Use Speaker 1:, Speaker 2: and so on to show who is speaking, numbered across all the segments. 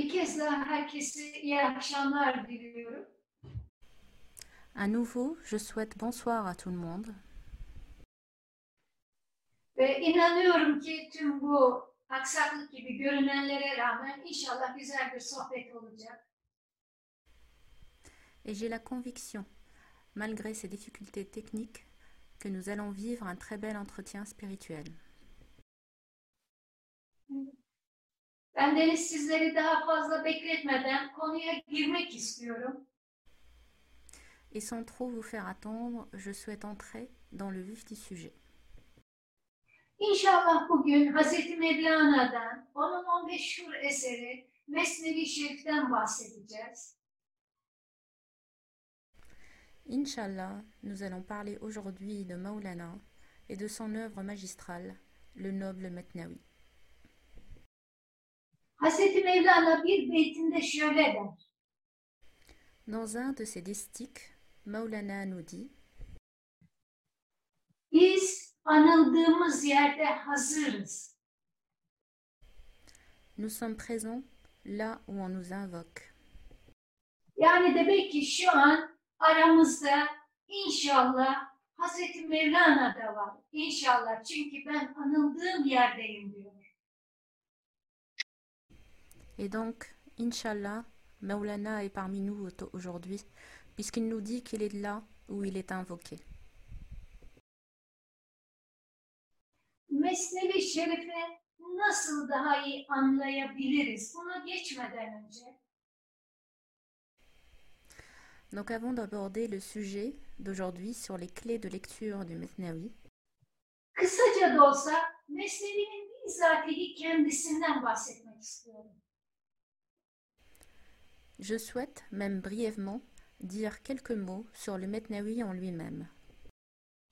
Speaker 1: Bir kez daha herkese iyi akşamlar diliyorum.
Speaker 2: À nouveau, je souhaite bonsoir à tout le monde.
Speaker 1: Ve inanıyorum ki tüm bu aksaklık gibi görünenlere rağmen inşallah güzel bir sohbet olacak.
Speaker 2: Et j'ai la conviction, malgré ces difficultés techniques, que nous allons vivre un très bel entretien spirituel.
Speaker 1: Ben Deniz sizleri daha fazla bekletmeden konuya girmek istiyorum.
Speaker 2: Et sans trop vous faire attendre, je souhaite entrer dans le vif du sujet.
Speaker 1: İnşallah bugün Hz. Mevlana'dan, onun o meşhur eseri Mesnevi Şerif'ten bahsedeceğiz.
Speaker 2: Inch'Allah, nous allons parler aujourd'hui de Maulana et de son œuvre magistrale, le noble Metnawi.
Speaker 1: Hz. Mevlana bir beytinde şöyle der.
Speaker 2: Dans un de ses distiques, Maulana nous dit
Speaker 1: Biz anıldığımız yerde hazırız.
Speaker 2: Nous sommes présents là où on nous invoque.
Speaker 1: Yani demek ki şu an aramızda inşallah Hazreti Mevlana da var. İnşallah çünkü ben anıldığım yerdeyim diyor.
Speaker 2: Et donc, Inch'Allah, Maulana est parmi nous au- aujourd'hui, puisqu'il nous dit qu'il est là où il est invoqué.
Speaker 1: Mesnevi Şerif'i nasıl daha iyi anlayabiliriz? Buna geçmeden önce
Speaker 2: Donc avant d'aborder le sujet d'aujourd'hui sur les clés de lecture du Mesnawi,
Speaker 1: kısaca da olsa Mesnevi'nin bizatihi kendisinden bahsetmek istiyorum.
Speaker 2: Je souhaite, même brièvement, dire quelques mots sur le Mesnawi en lui-même.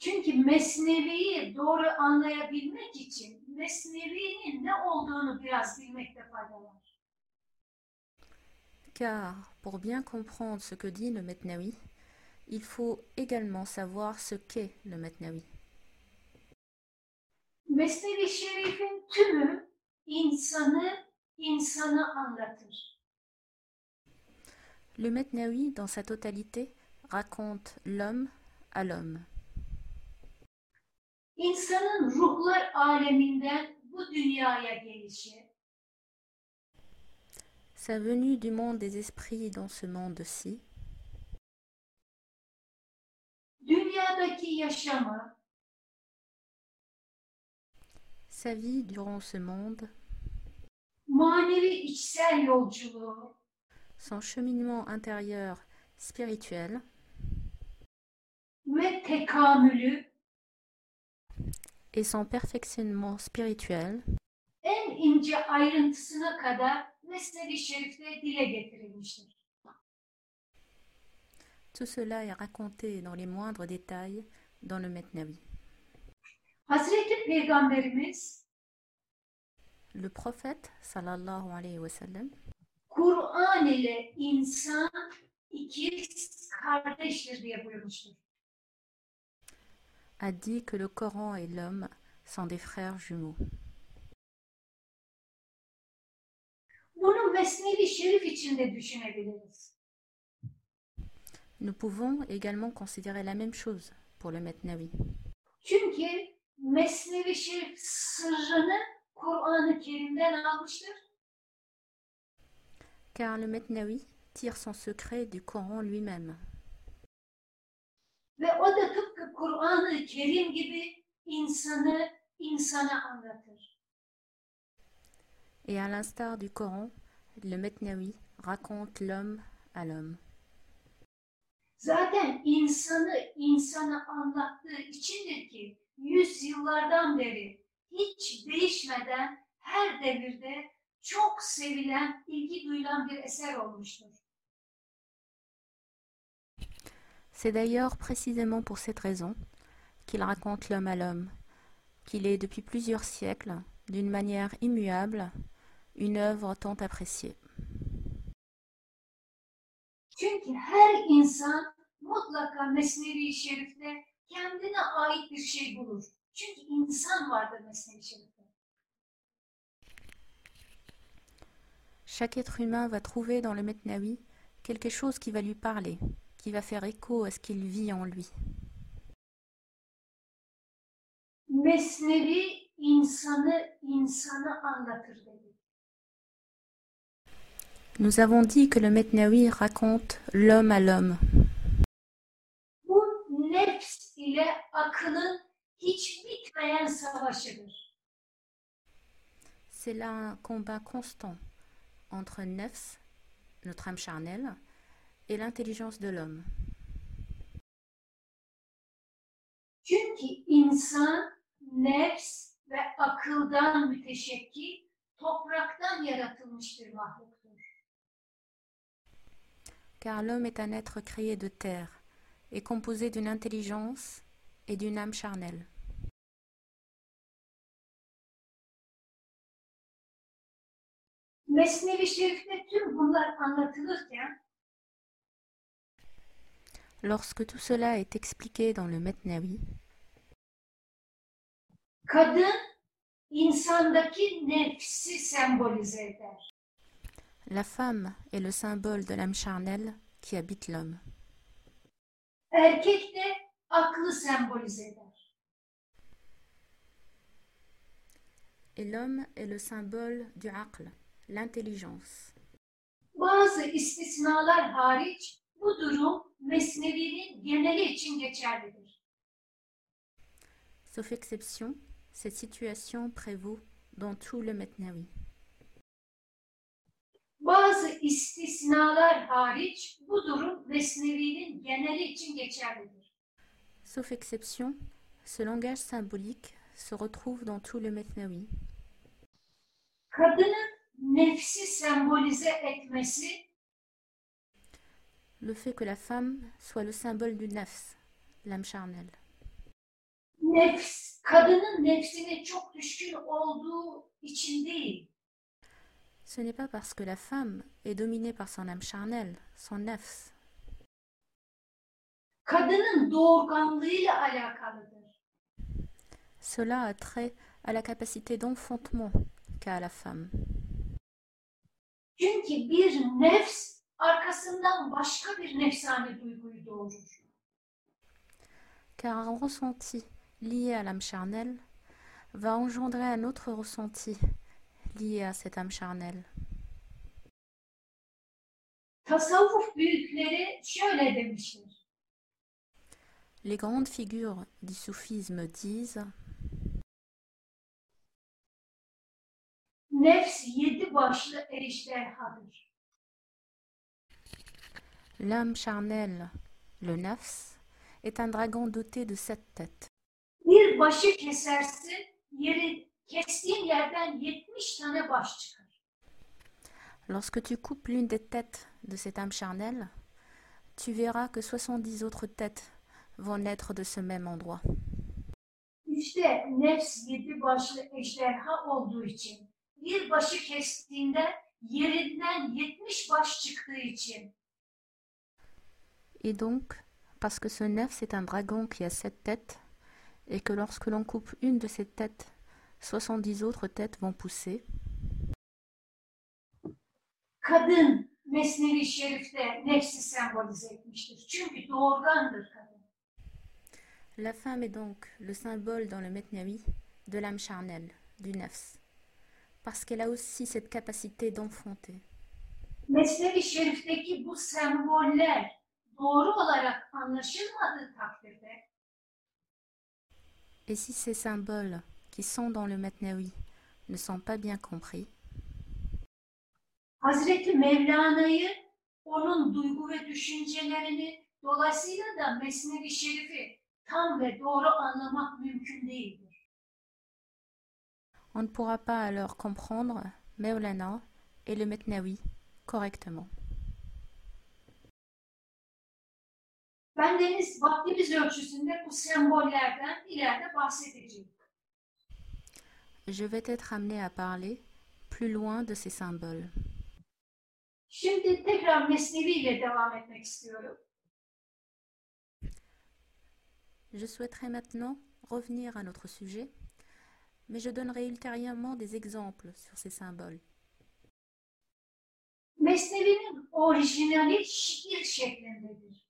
Speaker 1: Çünkü Mesnevi'yi doğru anlayabilmek için Mesnevi'nin ne olduğunu biraz bilmekte fayda var.
Speaker 2: Car pour bien comprendre ce que dit le Mesnawi, il faut également savoir ce qu'est le Mesnawi.
Speaker 1: Mesnevi Şerif'in tümü insanı insanı anlatır.
Speaker 2: Le Mesnawi, dans sa totalité, raconte l'homme à l'homme.
Speaker 1: İnsanın ruhlar aleminden bu dünyaya gelişi,
Speaker 2: Sa venue du monde des esprits dans ce monde-ci,
Speaker 1: dünyadaki yaşamı,
Speaker 2: sa vie durant ce monde,
Speaker 1: manevi içsel yolculuğu,
Speaker 2: son cheminement intérieur spirituel. Et son perfectionnement spirituel. Tout cela est raconté dans les moindres détails dans le
Speaker 1: Peygamberimiz
Speaker 2: Le prophète, sallallahu alayhi wa sallam,
Speaker 1: Kur'an ile insan ikiz kardeştir diye buyurmuştur.
Speaker 2: a dit que le Coran et l'homme sont des frères jumeaux.
Speaker 1: Bunu Mesnevi Şerif içinde düşünebiliriz.
Speaker 2: Nous pouvons également considérer la même chose pour le Mesnawi,
Speaker 1: Çünkü Mesnevi Şerif sırrını Kur'an-ı Kerim'den almıştır.
Speaker 2: Car le Mesnawi tire son secret du Coran lui-même.
Speaker 1: Ve o da tıpkı Kur'an-ı Kerim gibi insanı insana anlatır.
Speaker 2: Et à l'instar du Coran, le Mesnawi raconte l'homme à l'homme.
Speaker 1: Zaten insanı insana anlattığı içindir ki yüzyıllardan beri hiç değişmeden her devirde çok sevilen, ilgi duyulan bir eser olmuştur.
Speaker 2: C'est d'ailleurs précisément pour cette raison qu'il raconte l'homme à l'homme, qu'il est depuis plusieurs siècles, d'une manière immuable, une œuvre tant appréciée.
Speaker 1: Çünkü her insan mutlaka Mesnevi Şerif'te kendine ait bir şey bulur. Çünkü insan vardır Mesnevi Şerif'te.
Speaker 2: Chaque être humain va trouver dans le Metnawi quelque chose qui va lui parler, qui va faire écho à ce qu'il vit en lui.
Speaker 1: Mesnevi insanı insana anlatır dedi.
Speaker 2: Nous avons dit que le Metnawi raconte l'homme à l'homme.
Speaker 1: Bu nefs ile akılın hiç bitmeyen savaşıdır.
Speaker 2: C'est là un combat constant entre nefs, notre âme charnelle, et l'intelligence de l'homme.
Speaker 1: Çünkü insan nefs ve akıldan müteşekkil, topraktan yaratılmış bir mahluktur.
Speaker 2: Car l'homme est un être créé de terre et composé d'une intelligence et d'une âme charnelle.
Speaker 1: Mesnevi Şerif'te tüm bunlar anlatılırken
Speaker 2: Lorsque tout cela est expliqué dans le Metnawi,
Speaker 1: kadın insandaki nefsi sembolize eder.
Speaker 2: la femme est le symbole de l'âme charnelle qui habite l'homme.
Speaker 1: Erkek de aklı sembolize eder.
Speaker 2: Et l'homme est le symbole du aql, l'intelligence.
Speaker 1: Bazı istisnalar hariç bu durum Mesnevi'nin geneli için geçerlidir.
Speaker 2: Sauf exception, cette situation prévaut dans tout le Metnawi.
Speaker 1: Bazı istisnalar hariç bu durum Mesnevi'nin geneli için geçerlidir.
Speaker 2: Sauf exception, ce langage symbolique se retrouve dans tout le Metnawi.
Speaker 1: Kadının nefsi etmesi
Speaker 2: Le fait que la femme soit le symbole du nafs, l'âme charnelle.
Speaker 1: nefs, kadının nefsine çok düşkün olduğu için değil.
Speaker 2: Ce n'est pas parce que la femme est dominée par son âme charnelle, son nafs.
Speaker 1: Kadının doğurganlığıyla alakalıdır.
Speaker 2: Cela a trait à la capacité d'enfantement qu'a la femme.
Speaker 1: Çünkü bir nefs arkasından başka bir nefsani duyguyu doğurur.
Speaker 2: Car un ressenti lié à l'âme charnelle va engendrer un autre ressenti lié à cette âme charnelle.
Speaker 1: Tasavvuf büyükleri şöyle demiştir.
Speaker 2: Les grandes figures du soufisme disent
Speaker 1: Nefs yedi başlı ejderhadır.
Speaker 2: L'âme charnelle, le nafs, est un dragon doté de sept têtes.
Speaker 1: Bir başı kesersin, yeri kestiğin yerden 70 tane baş çıkar.
Speaker 2: Lorsque tu coupes l'une des têtes de cette âme charnelle, tu verras que 70 autres têtes vont naître de ce même endroit.
Speaker 1: İşte nefs yedi başlı ejderha olduğu için bir başı kestiğinde yerinden 70 baş çıktığı için
Speaker 2: Et donc, parce que ce nefs est un dragon qui a sept têtes, et que lorsque l'on coupe une de ces têtes, 70 autres têtes vont pousser,
Speaker 1: kadın Mesnevi Şerif'te nefsi sembolize etmiştir. Çünkü doğurgandır kadın.
Speaker 2: la femme est donc le symbole dans le Metnawi de l'âme charnelle, du nefs, parce qu'elle a aussi cette capacité d'enfanter.
Speaker 1: Mesnevi Şerif'teki bu semboller doğru olarak anlaşılmadığı takdirde
Speaker 2: Et si ces symboles qui sont dans le Metnawi ne sont pas bien compris,
Speaker 1: Hazreti Mevlana'yı, onun duygu ve düşüncelerini, dolayısıyla da Mesnevi Şerif'i tam ve doğru anlamak mümkün değildir.
Speaker 2: On ne pourra pas alors comprendre Mevlana et le Metnawi correctement.
Speaker 1: Bendeniz vaktimiz ölçüsünde bu sembollerden ileride bahsedeceğim.
Speaker 2: Je vais être amené à parler plus loin de ces symboles.
Speaker 1: Şimdi tekrar Mesnevi ile devam etmek istiyorum.
Speaker 2: Je souhaiterais maintenant revenir à notre sujet, mais je donnerai ultérieurement des exemples sur ces symboles.
Speaker 1: Mesnevi'nin orijinali şiir şeklindedir.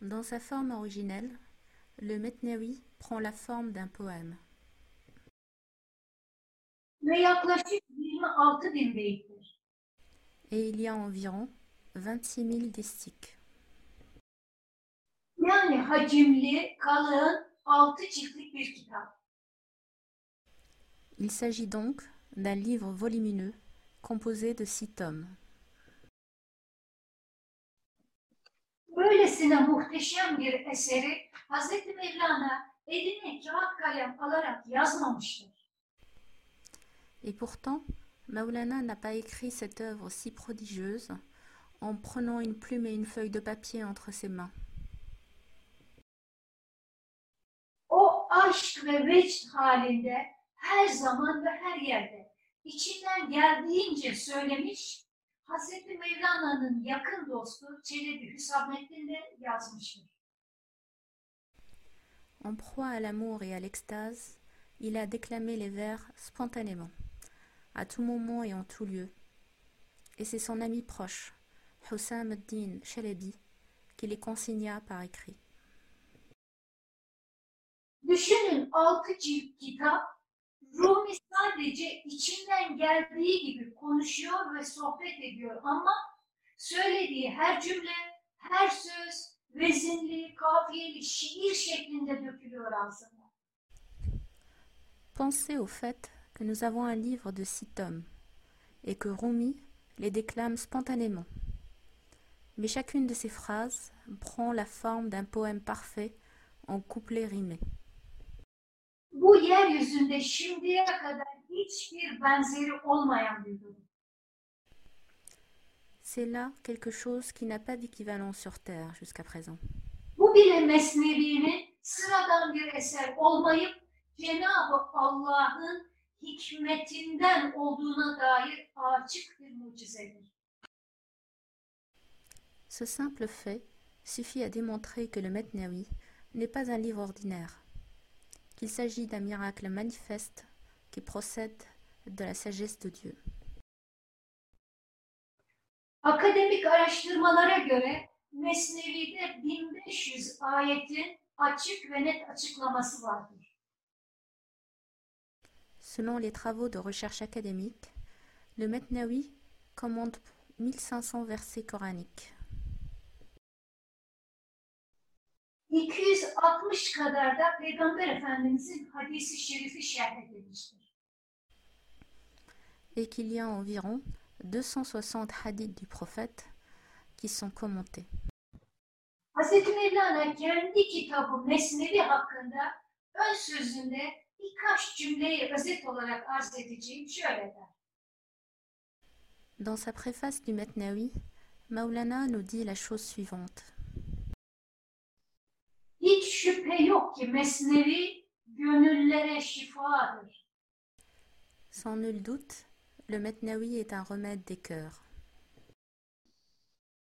Speaker 2: Dans sa forme originelle, le Metnawi prend la forme d'un poème
Speaker 1: Ve yaklaşık 26 bin beyittir.
Speaker 2: et il y a environ 26 000 distiques.
Speaker 1: Yani hacimli, kalın, altı ciltlik bir kitap.
Speaker 2: Il s'agit donc d'un livre volumineux composé de six tomes.
Speaker 1: Böylesine muhteşem bir eseri Hz. Mevlana eline kağıt kalem alarak yazmamıştır.
Speaker 2: Et pourtant, Maulana n'a pas écrit cette œuvre si prodigieuse en prenant une plume et une feuille de papier entre ses mains.
Speaker 1: O aşk ve vecd halinde her zaman ve her yerde içinden geldiğince söylemiş, Hz. Mevlana'nın yakın dostu Çelebi Hüsamettin de yazmıştır.
Speaker 2: En proie à l'amour et à l'extase, il a déclamé les vers spontanément, à tout moment et en tout lieu. Et c'est son ami proche, Hussam ad-Din Chalebi, qui les consigna par écrit.
Speaker 1: Düşünün altı cilt kitap, Rumi sadece içinden geldiği gibi konuşuyor ve sohbet ediyor ama söylediği her cümle, her söz vezinli, kafiyeli, şiir şeklinde dökülüyor ağzına.
Speaker 2: Pensez au fait que nous avons un livre de six tomes et que Rumi les déclame spontanément. Mais chacune de ces phrases prend la forme d'un poème parfait en couplets rimés.
Speaker 1: Bu yeryüzünde şimdiye kadar hiçbir benzeri olmayan bir durum.
Speaker 2: C'est là quelque chose qui n'a pas d'équivalent sur Terre jusqu'à présent.
Speaker 1: Bu bile Mesnevi'nin sıradan bir eser olmayıp Cenab-ı Allah'ın hikmetinden olduğuna dair açık bir mucizedir.
Speaker 2: Ce simple fait suffit à démontrer que le Metnawi n'est pas un livre ordinaire, qu'il s'agit d'un miracle manifeste qui procède de la sagesse de Dieu.
Speaker 1: Akademik araştırmalara göre Mesnevi'de 1500 ayetin açık ve net açıklaması vardır.
Speaker 2: Selon les travaux de recherche académique, le Metnawi commande 1500 versets coraniques.
Speaker 1: 260 kadar da Peygamber Efendimizin hadisi şerifi şerh edilmiştir.
Speaker 2: et qu'il y a environ 260 hadiths du prophète qui sont commentés.
Speaker 1: Hz. Mevlana kendi kitabı Mesnevi hakkında ön sözünde birkaç cümleyi özet olarak arz edeceğim şöyle der.
Speaker 2: Dans sa préface du Metnawi, Maulana nous dit la chose suivante.
Speaker 1: Hiç şüphe yok ki Mesnevi gönüllere şifadır.
Speaker 2: Sans nul doute, le Metnawi est un remède des cœurs.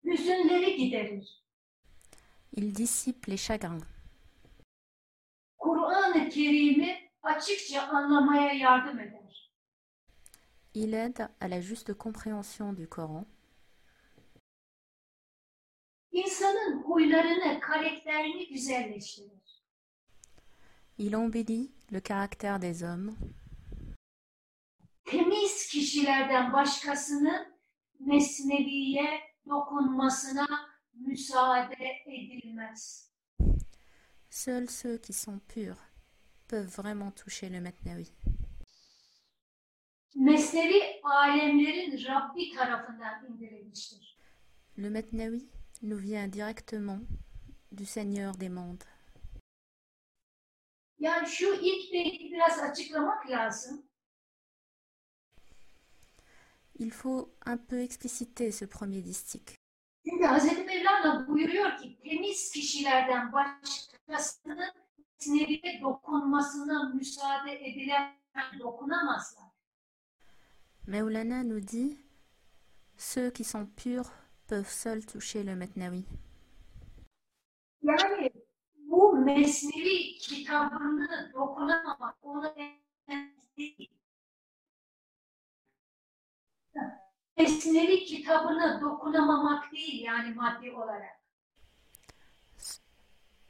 Speaker 1: Hüzünleri giderir.
Speaker 2: Il dissipe les chagrins.
Speaker 1: Kur'an-ı Kerim'i açıkça anlamaya yardım eder.
Speaker 2: Il aide à la juste compréhension du Coran.
Speaker 1: İnsanın huylarını, karakterini güzelleştirir.
Speaker 2: Il embellit le caractère des hommes.
Speaker 1: Temiz kişilerden başkasının Mesnevi'ye dokunmasına müsaade edilmez.
Speaker 2: Seuls ceux qui sont purs peuvent vraiment toucher le Metnawi.
Speaker 1: Mesnevi alemlerin Rabbi tarafından indirilmiştir.
Speaker 2: Le Metnawi nous vient directement du Seigneur des mondes.
Speaker 1: Yani şu ilk beyti biraz açıklamak lazım.
Speaker 2: Il faut un peu expliciter ce premier distique.
Speaker 1: Çünkü Hz. Mevlana buyuruyor ki temiz kişilerden başkasının Mesnevi'ye dokunmasına müsaade edilen dokunamazlar.
Speaker 2: Maulana nous dit Ceux qui sont purs peuvent seuls toucher le Metnawi.
Speaker 1: Yani bu Mesnevi kitabını dokunamamak, onu değil. Mesnevi kitabına dokunamamak değil yani maddi olarak.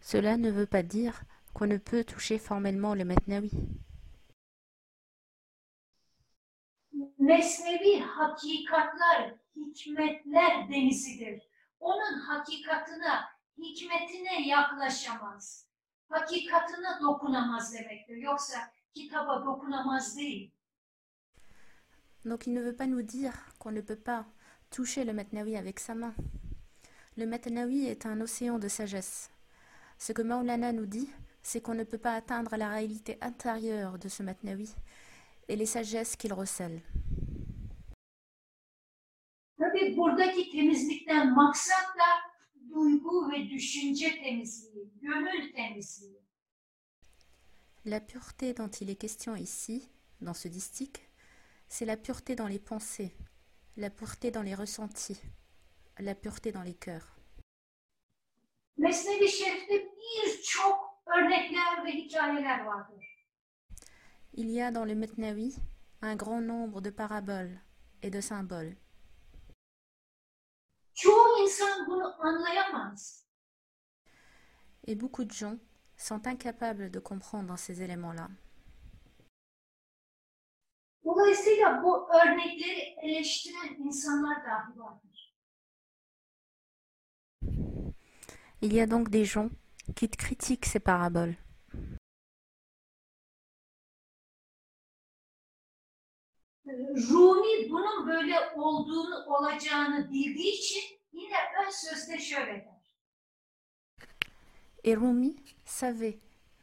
Speaker 2: Cela ne veut pas dire qu'on ne peut toucher formellement le Metnawi.
Speaker 1: Mesnevi hakikatlar,
Speaker 2: Donc il ne veut pas nous dire qu'on ne peut pas toucher le Metnawi avec sa main. Le Metnawi est un océan de sagesse. Ce que Maulana nous dit, c'est qu'on ne peut pas atteindre la réalité intérieure de ce Metnawi et les sagesses qu'il recèle.
Speaker 1: Tabii buradaki temizlikten maksat da duygu ve düşünce temizliği, gönül temizliği.
Speaker 2: La pureté dont il est question ici, dans ce distique, c'est la pureté dans les pensées, la pureté dans les ressentis, la pureté dans les cœurs.
Speaker 1: Mesnevi Şerif'te birçok örnekler ve hikayeler vardır.
Speaker 2: Il y a dans le Metnawi un grand nombre de paraboles et de symboles. Et beaucoup de gens sont incapables de comprendre ces éléments-là. Il y a donc des gens qui critiquent ces paraboles.
Speaker 1: Rumi bunun böyle olduğunu, olacağını bildiği için yine ön sözde şöyle der.
Speaker 2: Et Rumi savait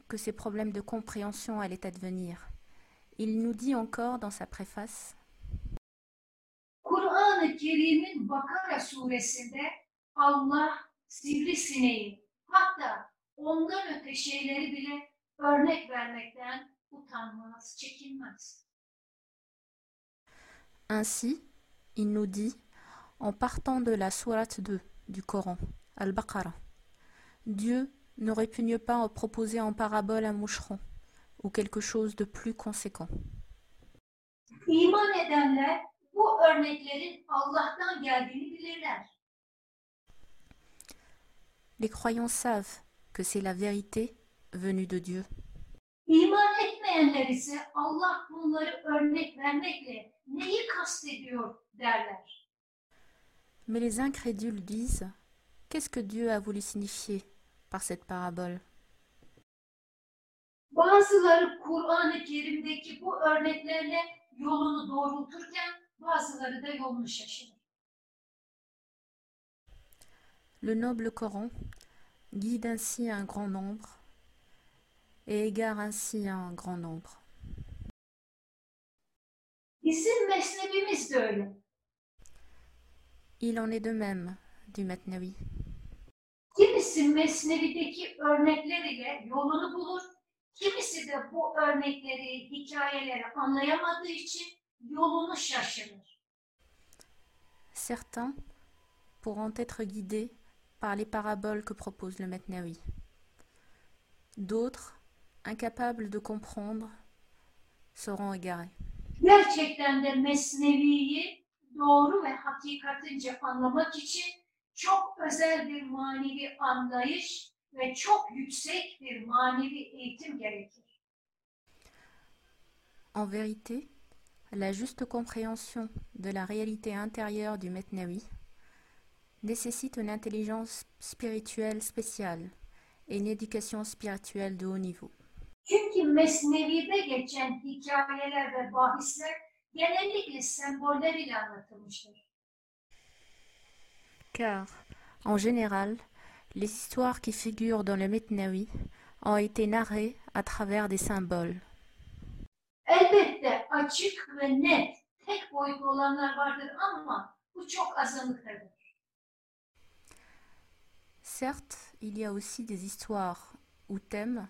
Speaker 2: que ces problèmes de compréhension allaient advenir. Il nous dit encore dans sa préface
Speaker 1: Kur'an-ı Kerim'in Bakara suresinde Allah sivrisineği hatta ondan öte şeyleri bile örnek vermekten utanmaz, çekinmez.
Speaker 2: Ainsi, il nous dit, en partant de la sourate 2 du Coran, Al-Baqarah, Dieu ne répugne pas en proposer en parabole un moucheron ou quelque chose de plus conséquent. Les croyants savent que c'est la vérité venue de Dieu.
Speaker 1: İman etmeyenler ise Allah bunları örnek vermekle neyi kastediyor derler.
Speaker 2: Mais les incrédules disent Qu'est-ce que Dieu a voulu signifier par cette parabole?
Speaker 1: Bazıları Kur'an-ı Kerim'deki bu örneklerle yolunu doğrulturken bazıları da yolunu şaşırır.
Speaker 2: Le noble Coran guide ainsi un grand nombre et égare ainsi un grand nombre. Il en est de même du Matnavi.
Speaker 1: Kimisi mesnevideki örnekler ile yolunu bulur, kimisi de bu örnekleri, hikayeleri anlayamadığı için yolunu şaşırır.
Speaker 2: Certains pourront être guidés par les paraboles que propose le Matnavi. D'autres, incapables de comprendre, seront égarés.
Speaker 1: Gerçekten de mesneviyi doğru ve hakikatince anlamak için çok özel bir manevi anlayış ve çok yüksek bir manevi eğitim gerekir.
Speaker 2: En vérité, la juste compréhension de la réalité intérieure du Metnawi nécessite une intelligence spirituelle spéciale et une éducation spirituelle de haut niveau.
Speaker 1: Çünkü mesnevide geçen hikayeler ve bahisler genellikle semboller ile anlatılmıştır.
Speaker 2: Car, en général, les histoires qui figurent dans le Metnawi ont été narrées à travers des symboles.
Speaker 1: Elbette açık ve net, tek boyutlu olanlar vardır ama bu çok azınlıktadır.
Speaker 2: Certes, il y a aussi des histoires ou thèmes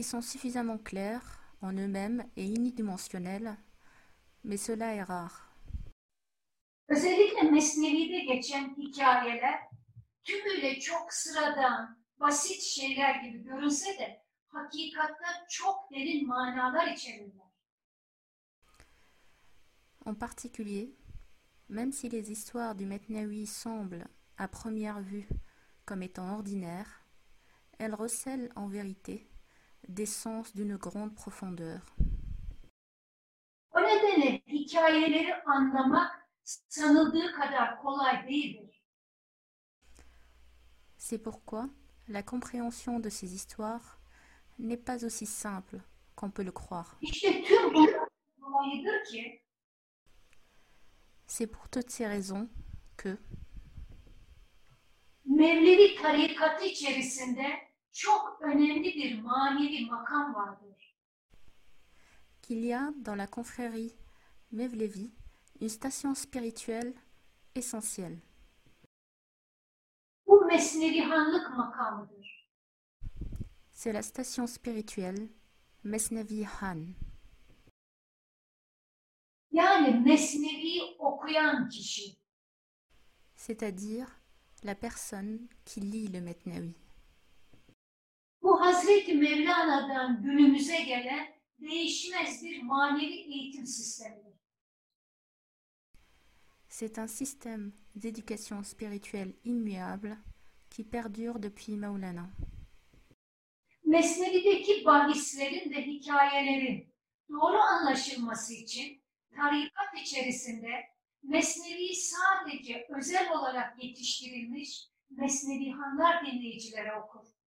Speaker 2: qui sont suffisamment clairs en eux-mêmes et unidimensionnels, mais cela est rare.
Speaker 1: Özellikle Mesnevi'de geçen hikayeler tümüyle çok sıradan, basit şeyler gibi görünse de hakikatta çok derin manalar içerirler.
Speaker 2: En particulier, Même si les histoires du Metnawi semblent, à première vue, comme étant ordinaires, elles recèlent en vérité des sens d'une grande profondeur.
Speaker 1: O nedenle hikayeleri anlamak sanıldığı kadar kolay değildir.
Speaker 2: C'est pourquoi la compréhension de ces histoires n'est pas aussi simple qu'on peut le croire.
Speaker 1: İşte tüm bu dolayıdır ki
Speaker 2: C'est pour toutes ces raisons que,
Speaker 1: Mevlevi tarikatı içerisinde çok önemli bir manevi makam vardır.
Speaker 2: qu'il y a dans la confrérie Mevlevi une station spirituelle essentielle.
Speaker 1: Bu mesnevihanlık makamıdır.
Speaker 2: C'est la station spirituelle Mesnevi Han,
Speaker 1: Yani mesnevi okuyan kişi.
Speaker 2: c'est-à-dire la personne qui lit le Metnawi.
Speaker 1: Bu Hazreti Mevlana'dan günümüze gelen değişmez bir manevi eğitim sistemidir.
Speaker 2: C'est un système d'éducation spirituelle immuable qui perdure depuis Maulana.
Speaker 1: Mesnevi'deki bahislerin ve hikayelerin doğru anlaşılması için tarikat içerisinde Mesnevi sadece özel olarak yetiştirilmiş Mesnevihanlar dinleyicilere okur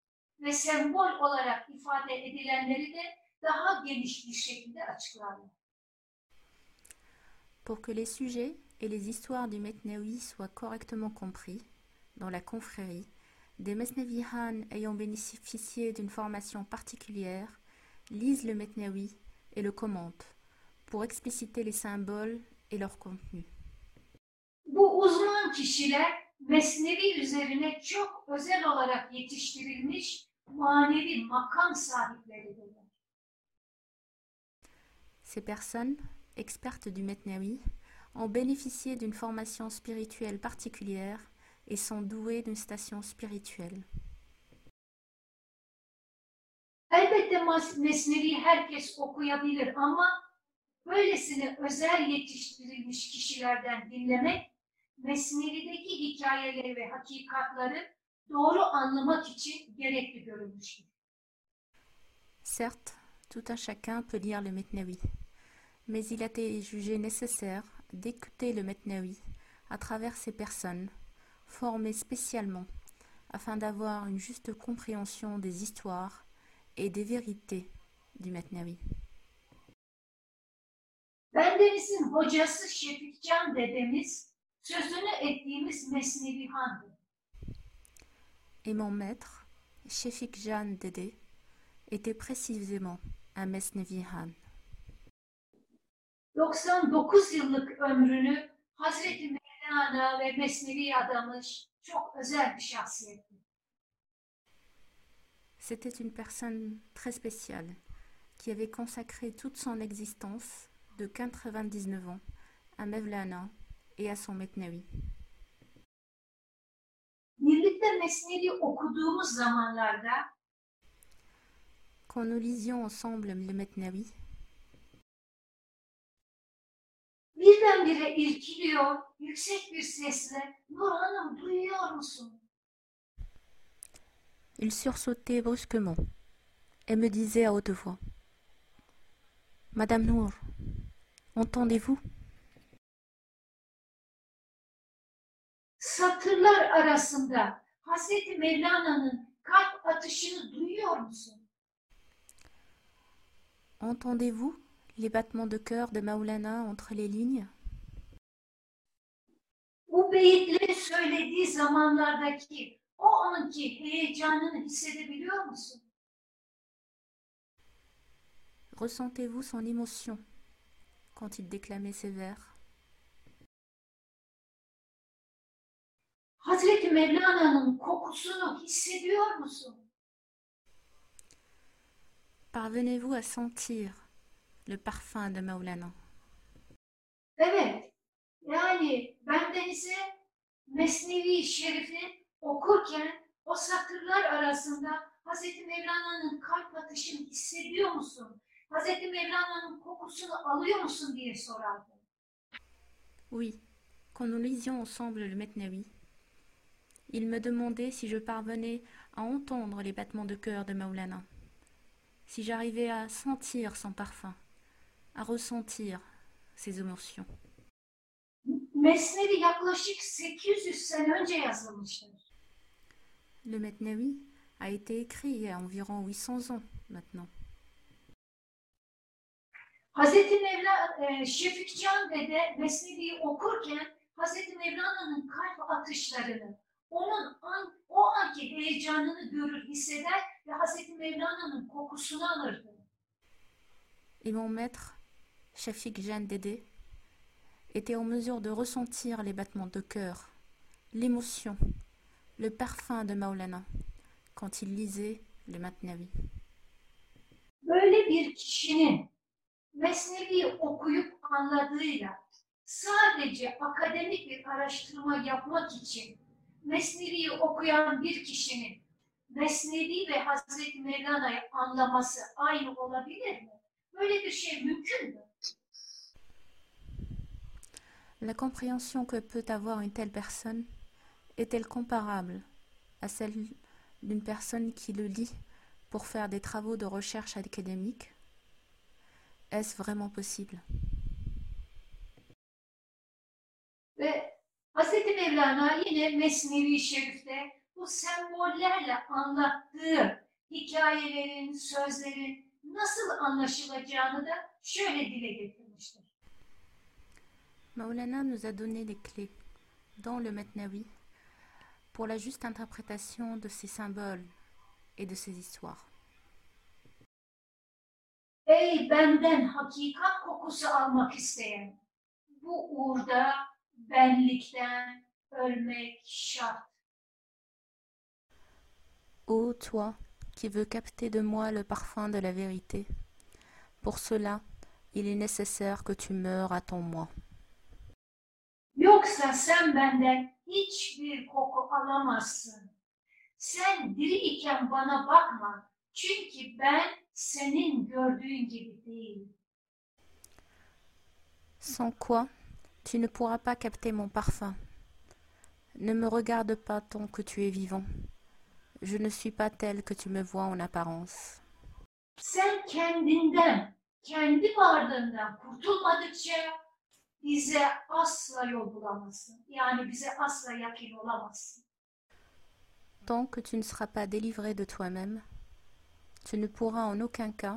Speaker 1: ve sembol olarak ifade edilenleri de daha geniş bir şekilde açıklarlar.
Speaker 2: Pour que les sujets et les histoires du Metnawi soient correctement compris, dans la confrérie, des Mesnevihan ayant bénéficié d'une formation particulière lisent le Metnawi et le commentent pour expliciter les symboles et leur contenu.
Speaker 1: Bu uzman kişiler Mesnevi üzerine çok özel olarak yetiştirilmiş manevi makam sahipleridirler.
Speaker 2: Ces personnes, expertes du Metnawi, ont bénéficié d'une formation spirituelle particulière et sont douées d'une station spirituelle.
Speaker 1: Elbette mas- Mesnevi herkes okuyabilir ama böylesine özel yetiştirilmiş kişilerden dinlemek, Mesnevi'deki hikayeleri ve hakikatları doğru anlamak için gerekli görülmüştür.
Speaker 2: Certes, tout un chacun peut lire le Metnawi, mais il a été jugé nécessaire d'écouter le Metnawi à travers ces personnes, formées spécialement afin d'avoir une juste compréhension des histoires et des vérités du Metnawi.
Speaker 1: Bendeniz'in hocası Şefikcan dedemiz sözünü ettiğimiz.
Speaker 2: Et mon maître, Shefik Jan Dede, était précisément un Mesnevi Han.
Speaker 1: 99 yıllık ömrünü Hazreti Mevlana ve Mesnevi'ye adamış çok özel bir şahsiyetti.
Speaker 2: C'était une personne très spéciale qui avait consacré toute son existence de 99 ans à Mevlana et à son Metnawi.
Speaker 1: Birlikte Mesnevi okuduğumuz zamanlarda
Speaker 2: Quand nous lisions ensemble le Metnawi,
Speaker 1: birdenbire irkiliyor, yüksek bir sesle Nur Hanım duyuyor musun?
Speaker 2: il sursautait brusquement et me disait à haute voix Madame Nour, entendez-vous?
Speaker 1: Satırlar arasında Hazreti Mevlana'nın kalp atışını duyuyor musun?
Speaker 2: Entendez-vous? Les battements de cœur de Maulana entre les lignes?
Speaker 1: Bu beyitleri söylediği zamanlardaki o anki heyecanını hissedebiliyor musun?
Speaker 2: Ressentez-vous son émotion quand il déclamait ces vers?
Speaker 1: Hazreti Mevlana'nın kokusunu hissediyor musun?
Speaker 2: Parvenez-vous à sentir le parfum de Maulana?
Speaker 1: Evet. Yani benden ise Mesnevi Şerif'i okurken o satırlar arasında Hazreti Mevlana'nın kalp atışını hissediyor musun? Hazreti Mevlana'nın kokusunu alıyor musun diye sorardı.
Speaker 2: Oui, Quand nous lisions ensemble le Metnawi, il me demandait si je parvenais à entendre les battements de cœur de Maulana, si j'arrivais à sentir son parfum, à ressentir ses émotions.
Speaker 1: Mesnevi yaklaşık 800 sene önce yazılmıştır.
Speaker 2: Le Metnawi a été écrit il y a environ 800 ans maintenant.
Speaker 1: Hazreti Mevla, e, Şefikcan Dede Mesnevi'yi okurken Hazreti Mevlana'nın kalp atışlarını, onun an, o anki heyecanını görür, hisseder ve Hazreti Mevlana'nın kokusunu alırdı.
Speaker 2: Et mon maître, Shafik Jeanne Dédé, était en mesure de ressentir les battements de cœur, l'émotion, le parfum de Maulana quand il lisait le Matnavi.
Speaker 1: Böyle bir kişinin Mesnevi'yi okuyup anladığıyla sadece akademik bir araştırma yapmak için Mesnevi'yi okuyan bir kişinin Mesnevi ve Hazreti Mevlana'yı anlaması aynı olabilir mi? Böyle bir şey mümkün mü?
Speaker 2: La compréhension que peut avoir une telle personne est-elle comparable à celle d'une personne qui le lit pour faire des travaux de recherche académique? Est-ce vraiment possible?
Speaker 1: Ve Hazreti Mevlana yine Mesnevi Şerif'te bu sembollerle anlattığı hikayelerin, sözlerin nasıl anlaşılacağını da şöyle dile getirmiştir.
Speaker 2: Maulana nous a donné les clés dans le Metnawi pour la juste interprétation de ces symboles et de ces histoires.
Speaker 1: Ey benden hakikat kokusu almak isteyen, bu uğurda benlikten ölmek şart.
Speaker 2: Ô toi qui veux capter de moi le parfum de la vérité, pour cela il est nécessaire que tu meures à ton moi.
Speaker 1: Yoksa sen benden hiçbir koku alamazsın. Sen diri iken bana bakma. Çünkü ben senin gördüğün gibi değilim.
Speaker 2: Sans quoi tu ne pourras pas capter mon parfum. Ne me regarde pas tant que tu es vivant. Je ne suis pas telle que tu me vois en apparence.
Speaker 1: Sen kendinden, kendi varlığından kurtulmadıkça bize asla yol bulamazsın. Yani bize asla yakın olamazsın.
Speaker 2: Tant que tu ne seras pas délivré de toi-même, tu ne pourras en aucun cas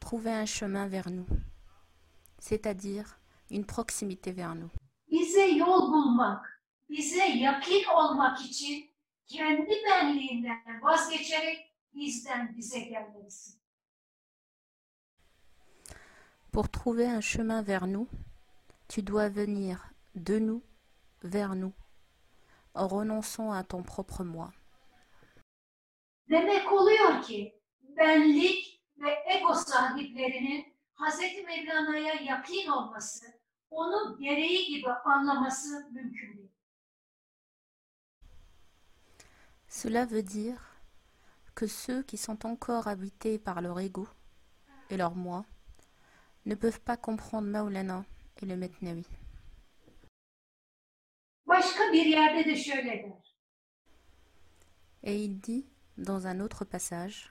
Speaker 2: trouver un chemin vers nous, c'est-à-dire une proximité vers nous.
Speaker 1: Bize yol bulmak, bize yakın olmak için kendi benliğinden vazgeçerek bizden bize gelmelisin.
Speaker 2: Pour trouver un chemin vers nous, tu dois venir de nous vers nous, en renonçant à ton propre moi.
Speaker 1: Demek oluyor ki benlik ve ego sahiplerinin Hz. Mevlana'ya yakın olması, onu gereği gibi anlaması mümkün değil.
Speaker 2: Cela veut dire que ceux qui sont encore habités par leur ego et leur moi ne peuvent pas comprendre Maulana et le
Speaker 1: der.
Speaker 2: Et il dit dans un autre passage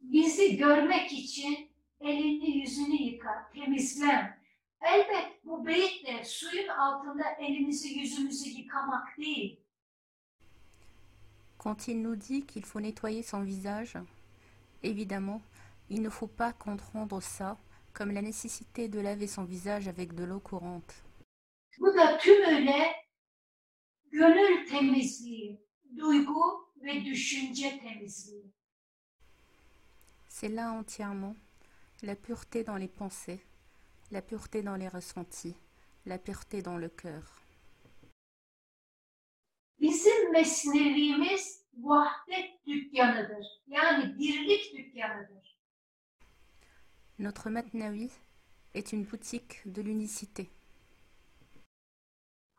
Speaker 1: Bizi görmek için elini yüzünü yıka, temizlen. Elbet bu beyitle suyun altında elimizi yüzümüzü yıkamak değil.
Speaker 2: Quand il nous dit qu'il faut nettoyer son visage, évidemment, il ne faut pas comprendre ça comme la nécessité de laver son visage avec de l'eau courante.
Speaker 1: Bu da tümüyle gönül temizliği, duygu ve düşünce temizliği.
Speaker 2: C'est là entièrement la pureté dans les pensées, la pureté dans les ressentis, la pureté dans le cœur.
Speaker 1: Bizim mesnevimiz vahdet dükkanıdır. Yani birlik dükkanıdır.
Speaker 2: Notre Matnavi est une boutique de l'unicité.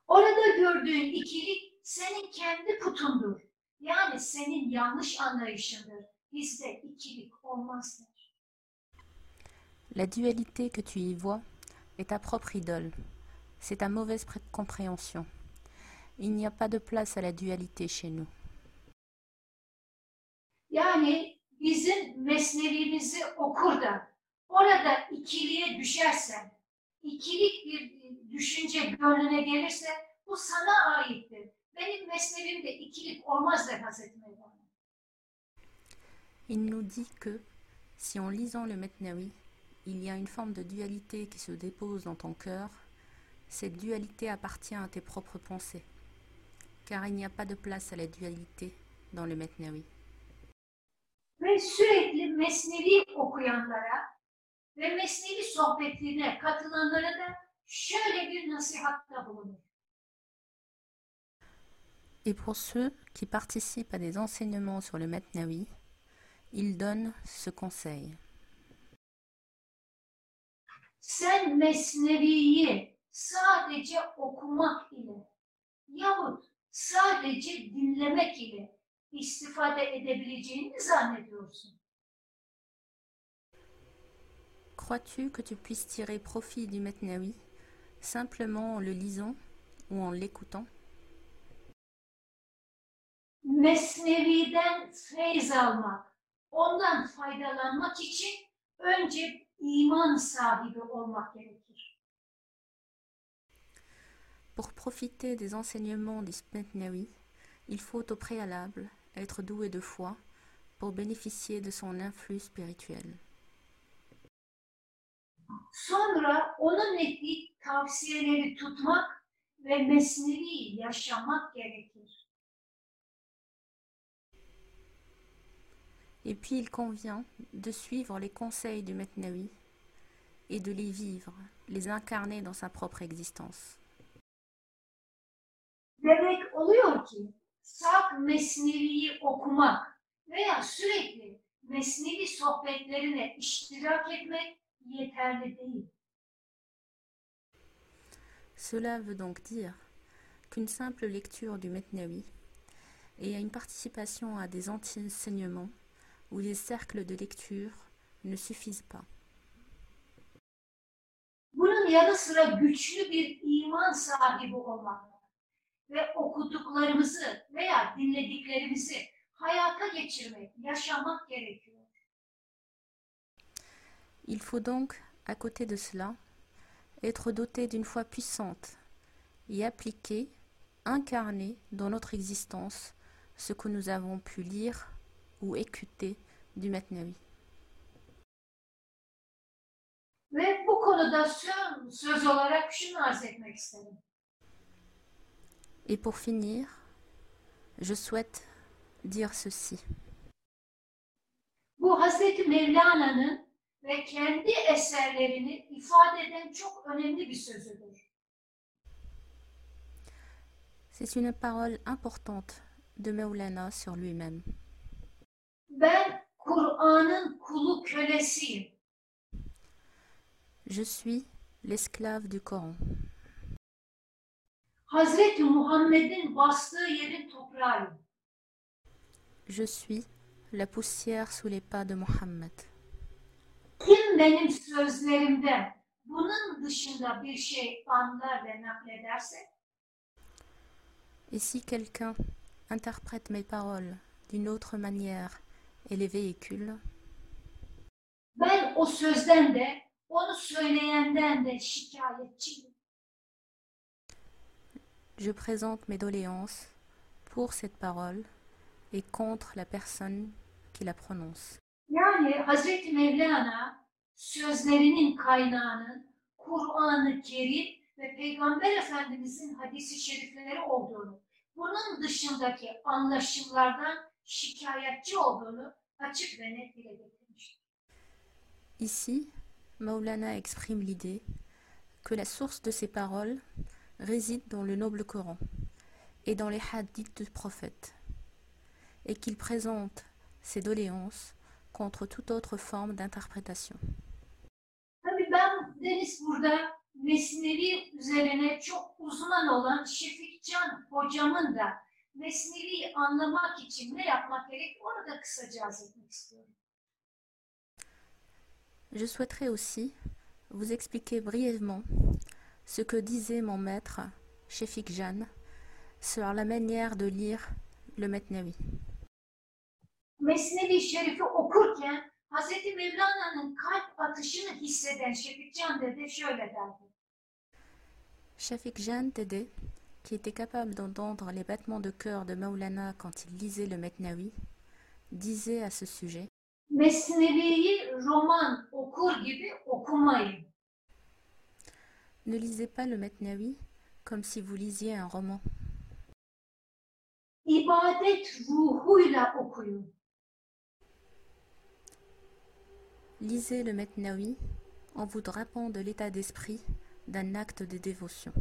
Speaker 1: Orada gördüğün ikilik senin kendi putundur. Yani senin yanlış anlayışındır. Bizde ikilik olmaz der.
Speaker 2: La dualité que tu y vois est ta propre idole. C'est ta mauvaise pré- compréhension. Il n'y a pas de place à la dualité chez nous.
Speaker 1: Yani bizim mesnevimizi okur da orada ikiliğe düşersen, ikilik bir düşünce gönlüne gelirse bu sana aittir. Benim mesnevimde ikilik olmaz der Hazreti Mevlana.
Speaker 2: Il nous dit que, si en lisant le Metnawi, il y a une forme de dualité qui se dépose dans ton cœur, cette dualité appartient à tes propres pensées, car il n'y a pas de place à la dualité dans le Metnawi.
Speaker 1: Ve sürekli mesnevi okuyanlara ve mesnevi sohbetlerine katılanlara da şöyle bir nasihatta bulunur.
Speaker 2: Et pour ceux qui participent à des enseignements sur le Metnawi, il donne ce conseil.
Speaker 1: Sen mesneviyi sadece okumak ile yahut sadece dinlemek ile istifade edebileceğini mi zannediyorsun?
Speaker 2: Crois-tu que tu puisses tirer profit du Metnawi simplement en le lisant ou en l'écoutant?
Speaker 1: Mesnevi'den feyz almak, ondan faydalanmak için önce iman sahibi olmak gerekir.
Speaker 2: Pour profiter des enseignements du Metnawi, il faut au préalable être doué de foi pour bénéficier de son influx spirituel.
Speaker 1: Sonra onun ettiği tavsiyeleri tutmak ve mesnevi yaşamak gerekir.
Speaker 2: Et puis il convient de suivre les conseils du Metnawi et de les vivre, les incarner dans sa propre existence.
Speaker 1: Demek oluyor ki saf mesneviyi okumak veya sürekli mesnevi sohbetlerine iştirak etmek yeterli değil.
Speaker 2: Cela veut donc dire qu'une simple lecture du Metnawi et à une participation à des enseignements ou des cercles de lecture ne suffisent pas.
Speaker 1: Bunun yanı sıra güçlü bir iman sahibi olmak ve okuduklarımızı veya dinlediklerimizi hayata geçirmek, yaşamak gerekiyor.
Speaker 2: Il faut donc, à côté de cela, être doté d'une foi puissante et appliquer, incarner dans notre existence ce que nous avons pu lire ou écouter du Metnawi.
Speaker 1: Ve bu konuda son söz olarak şunu arz etmek isterim.
Speaker 2: Et pour finir, je souhaite dire ceci.
Speaker 1: Bu Hazreti Mevlana'nın ve kendi eserlerini ifade eden çok önemli bir sözüdür.
Speaker 2: C'est une parole importante de Maulana sur lui-même.
Speaker 1: Ben Kur'an'ın kulu kölesiyim.
Speaker 2: Je suis l'esclave du Coran.
Speaker 1: Hazreti Muhammed'in bastığı yerin toprağıyım.
Speaker 2: Je suis la poussière sous les pas de Mohammed.
Speaker 1: Kim benim sözlerimden bunun dışında bir şey anlar ve naklederse?
Speaker 2: Et si quelqu'un interprète mes paroles d'une autre manière et les véhicule,
Speaker 1: ben
Speaker 2: je présente mes doléances pour cette parole et contre la personne qui la prononce.
Speaker 1: Yani Hazreti Mevlana sözlerinin kaynağının Kur'an-ı Kerim ve Peygamber Efendimizin hadisi şerifleri olduğunu, bunun dışındaki anlaşımlardan şikayetçi olduğunu açık ve net dile getirmiştir.
Speaker 2: Ici, Maulana exprime l'idée que la source de ces paroles réside dans le noble Coran et dans les hadiths du prophète, et qu'il présente ses doléances contre toute autre forme d'interprétation.
Speaker 1: Tabii ben Deniz burada Mesnevi üzerine çok uzman olan Şefikcan hocamın da Mesnevi'yi anlamak için ne yapmak gerek onu da kısaca etmek istiyorum.
Speaker 2: Je souhaiterais aussi vous expliquer brièvement ce que disait mon maître, Shefik Jan, sur la manière de lire le Metnawi.
Speaker 1: Mesnevi Şerif'i okurken Hazreti Mevlana'nın kalp atışını hisseden Şefikcan dede şöyle derdi.
Speaker 2: Shafik Jan Tede, qui était capable d'entendre les battements de cœur de Maulana quand il lisait le Metnawi, disait à ce sujet. Ne lisez pas le Metnawi comme si vous lisiez un roman. Lisez le Metnawi en vous drapant de l'état d'esprit d'un acte de dévotion.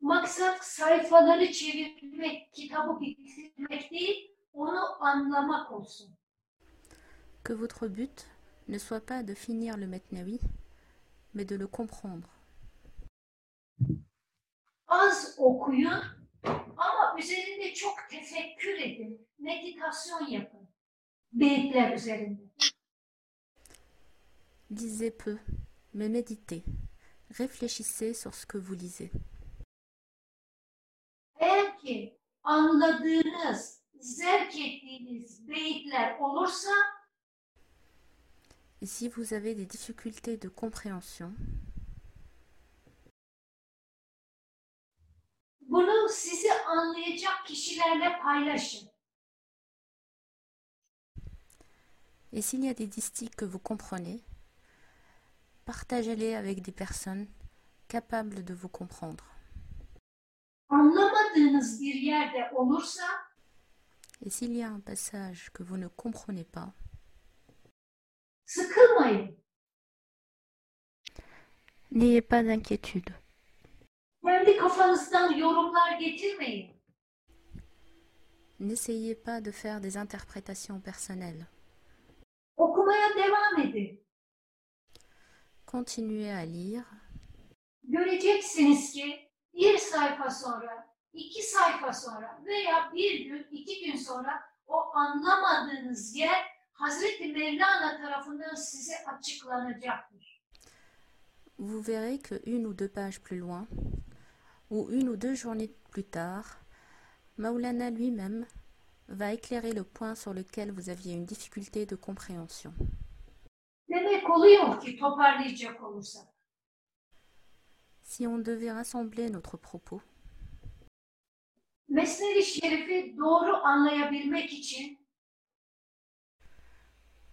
Speaker 1: Maksat sayfaları çevirmek, kitabı bitirmek değil, onu anlamak olsun.
Speaker 2: Que votre but ne soit pas de finir le Metnawi, mais de le comprendre.
Speaker 1: Az okuyun ama üzerinde çok tefekkür edin, meditasyon yapın. Beyitler üzerinde.
Speaker 2: Lisez peu, mais méditez. Réfléchissez sur ce que vous lisez.
Speaker 1: Eğer ki anladığınız, zevk ettiğiniz beyitler olursa
Speaker 2: Et si vous avez des difficultés de compréhension,
Speaker 1: bunu sizi anlayacak kişilerle paylaşın.
Speaker 2: et s'il y a des distiques que vous comprenez, partagez-les avec des personnes capables de vous comprendre.
Speaker 1: Anlamadığınız bir yerde olursa
Speaker 2: Et s'il y a un passage que vous ne comprenez pas,
Speaker 1: sıkılmayın.
Speaker 2: n'ayez pas d'inquiétude.
Speaker 1: Kendi kafanızdan yorumlar getirmeyin.
Speaker 2: N'essayez pas de faire des interprétations personnelles.
Speaker 1: Okumaya devam edin.
Speaker 2: Continuez à lire
Speaker 1: Göreceksiniz ki bir sayfa sonra, iki sayfa sonra veya bir gün, iki gün sonra o anlamadığınız yer Hazreti Mevlana tarafından size açıklanacaktır.
Speaker 2: vous verrez que une ou deux pages plus loin, ou une ou deux journées plus tard, Maulana lui-même va éclairer le point sur lequel vous aviez une difficulté de compréhension.
Speaker 1: Demek oluyor ki toparlayacak olursak.
Speaker 2: Si on devait rassembler notre propos,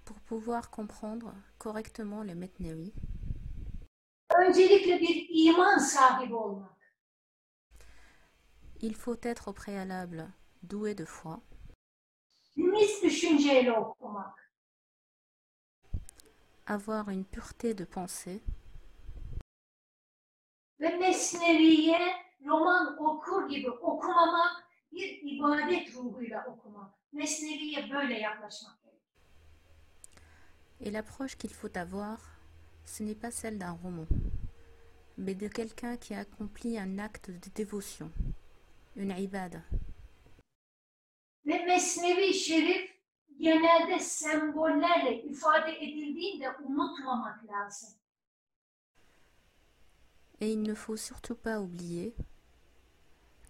Speaker 2: pour pouvoir comprendre correctement le
Speaker 1: olmak.
Speaker 2: il faut être au préalable doué de foi, avoir une pureté de pensée
Speaker 1: Ve Mesnevi'ye roman okur gibi okumamak, bir ibadet ruhuyla okumak. Mesnevi'ye böyle yaklaşmak gerekiyor.
Speaker 2: Et l'approche qu'il faut avoir, ce n'est pas celle d'un roman, mais de quelqu'un qui accomplit un acte de dévotion, une ibada.
Speaker 1: Ve Mesnevi Şerif genelde sembollerle ifade edildiğinde unutmamak lazım.
Speaker 2: Et il ne faut surtout pas oublier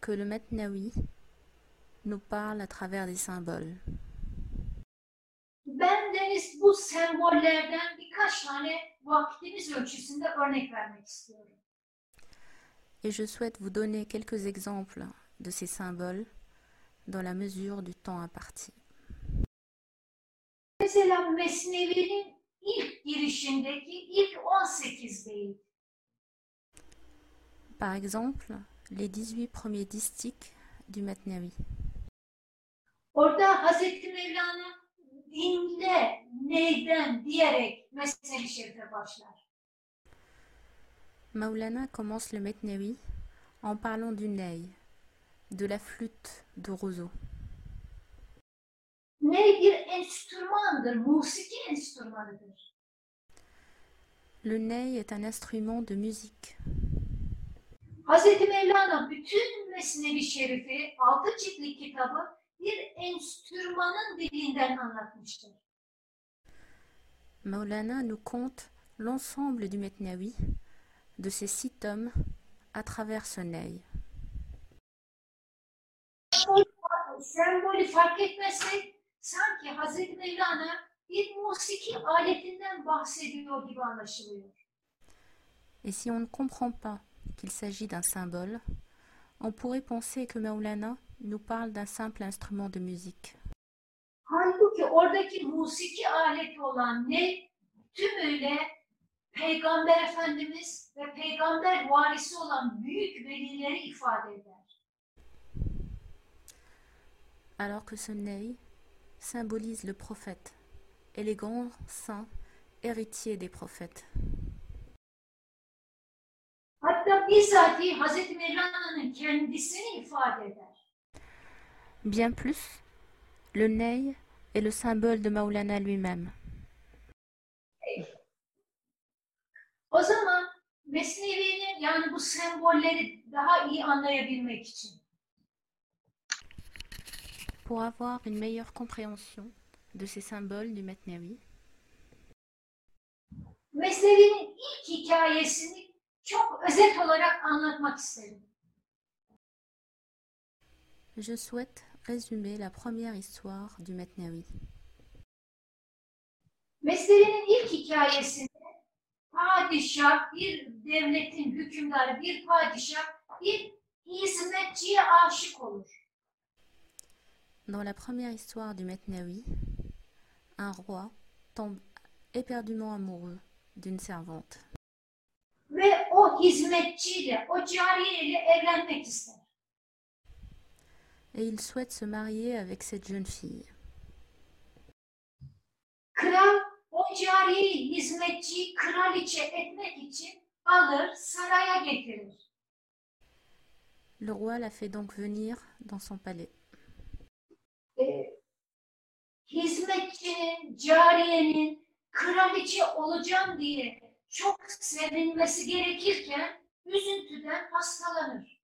Speaker 2: que le Metnawi nous parle à travers des symboles.
Speaker 1: Ben Deniz bu sembollerden birkaç tane vaktimiz ölçüsünde örnek vermek istiyorum.
Speaker 2: Et je souhaite vous donner quelques exemples de ces symboles dans la mesure du temps imparti.
Speaker 1: Mesela Mesnevi'nin ilk girişindeki ilk 18 beyit.
Speaker 2: Par exemple, les 18 premiers distiques du Metnawi.
Speaker 1: Orada Hazreti Mevlana dinle neyden diyerek Mesnevi Şerif'e başlar.
Speaker 2: Maulana commence le Metnewi en parlant du ney, de la flûte de roseau.
Speaker 1: Ney bir enstrümandır, musiki enstrümanıdır.
Speaker 2: Le ney est un instrument de musique.
Speaker 1: Hazreti Mevlana bütün Mesnevi Şerif'i, altı ciltlik kitabı bir enstrümanın dilinden anlatmıştır.
Speaker 2: Maulana nous conte l'ensemble du Metnawi, de ses six tomes, à travers ce ney.
Speaker 1: Sembolü fark etmezsek sanki Hazreti Mevlana bir musiki aletinden bahsediyor gibi anlaşılıyor.
Speaker 2: Et si on ne comprend pas qu'il s'agit d'un symbole, on pourrait penser que Maulana nous parle d'un simple instrument de musique.
Speaker 1: Halbuki oradaki musiki aleti olan ne? Tümüyle Peygamber Efendimiz ve peygamber varisi olan büyük velileri ifade eder.
Speaker 2: Alors que ce ney symbolise le prophète et les grands saints héritiers des prophètes.
Speaker 1: Hatta bizzati Hazreti Mevlana'nın kendisini ifade eder.
Speaker 2: Bien plus, le ney est le symbole de Maulana lui-même.
Speaker 1: O zaman Mesnevi'nin yani bu sembolleri daha iyi anlayabilmek için
Speaker 2: Pour avoir une meilleure compréhension de ces symboles du Metnawi,
Speaker 1: Mesnevi'nin ilk hikayesini çok özet olarak anlatmak isterim.
Speaker 2: je souhaite résumer la première histoire du Metnawi.
Speaker 1: Mesnevi'nin ilk hikayesinde padişah, bir devletin hükümdarı, bir padişah, bir hizmetçiye aşık olur.
Speaker 2: Dans la première histoire du Metnawi, un roi tombe éperdument amoureux d'une servante.
Speaker 1: Ve o hizmetçiyle, o cariyeyle evlenmek ister.
Speaker 2: Et il souhaite se marier avec cette jeune fille.
Speaker 1: Kral o cariyeyi, hizmetçiyi kraliçe etmek için alır, saraya getirir.
Speaker 2: Le roi la fait donc venir dans son palais.
Speaker 1: Ee, hizmetçinin, cariyenin kraliçe olacağım diye çok sevinmesi gerekirken üzüntüden hastalanır.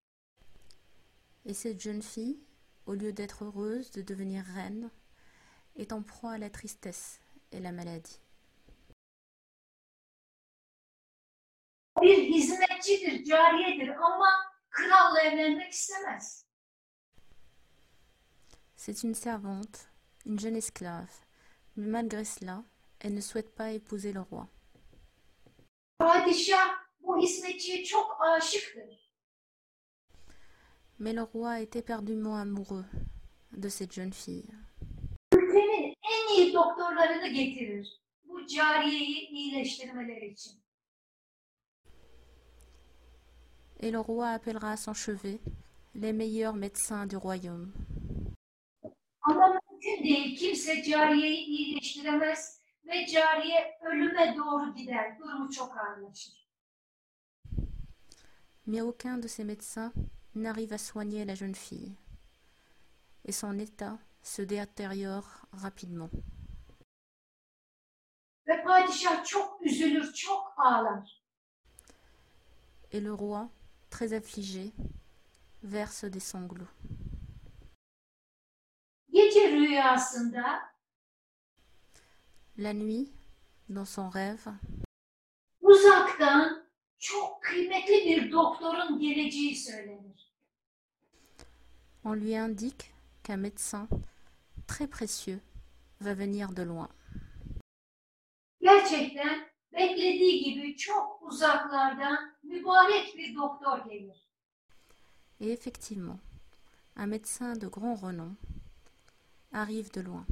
Speaker 2: Et cette jeune fille, au lieu d'être heureuse de devenir reine, est en proie à la tristesse et la maladie.
Speaker 1: Bir hizmetçidir, cariyedir ama kralla evlenmek istemez.
Speaker 2: C'est une servante, une jeune esclave, mais malgré cela, elle ne souhaite pas épouser le roi.
Speaker 1: Padişah bu hizmetçiye çok aşıktır.
Speaker 2: Mais le roi est éperdument amoureux de cette jeune fille.
Speaker 1: Ülkenin en iyi doktorlarını getirir. Bu cariyeyi iyileştirmeleri için.
Speaker 2: Et le roi appellera à son chevet les meilleurs médecins du royaume.
Speaker 1: Ama mümkün değil. Kimse cariyeyi iyileştiremez ve cariye ölüme doğru gider. Durumu çok ağırlaşır.
Speaker 2: Mais aucun de ces médecins n'arrive à soigner la jeune fille. Et son état se détériore rapidement.
Speaker 1: Ve padişah çok üzülür, çok ağlar.
Speaker 2: Et le roi, très affligé, verse des sanglots.
Speaker 1: Gece rüyasında
Speaker 2: La nuit, dans son rêve,
Speaker 1: uzaktan çok kıymetli bir doktorun geleceği söylenir.
Speaker 2: on lui indique qu'un médecin très précieux va venir de loin.
Speaker 1: Gerçekten beklediği gibi çok uzaklardan mübarek bir doktor gelir.
Speaker 2: Et effectivement, un médecin de grand renom arrive de loin.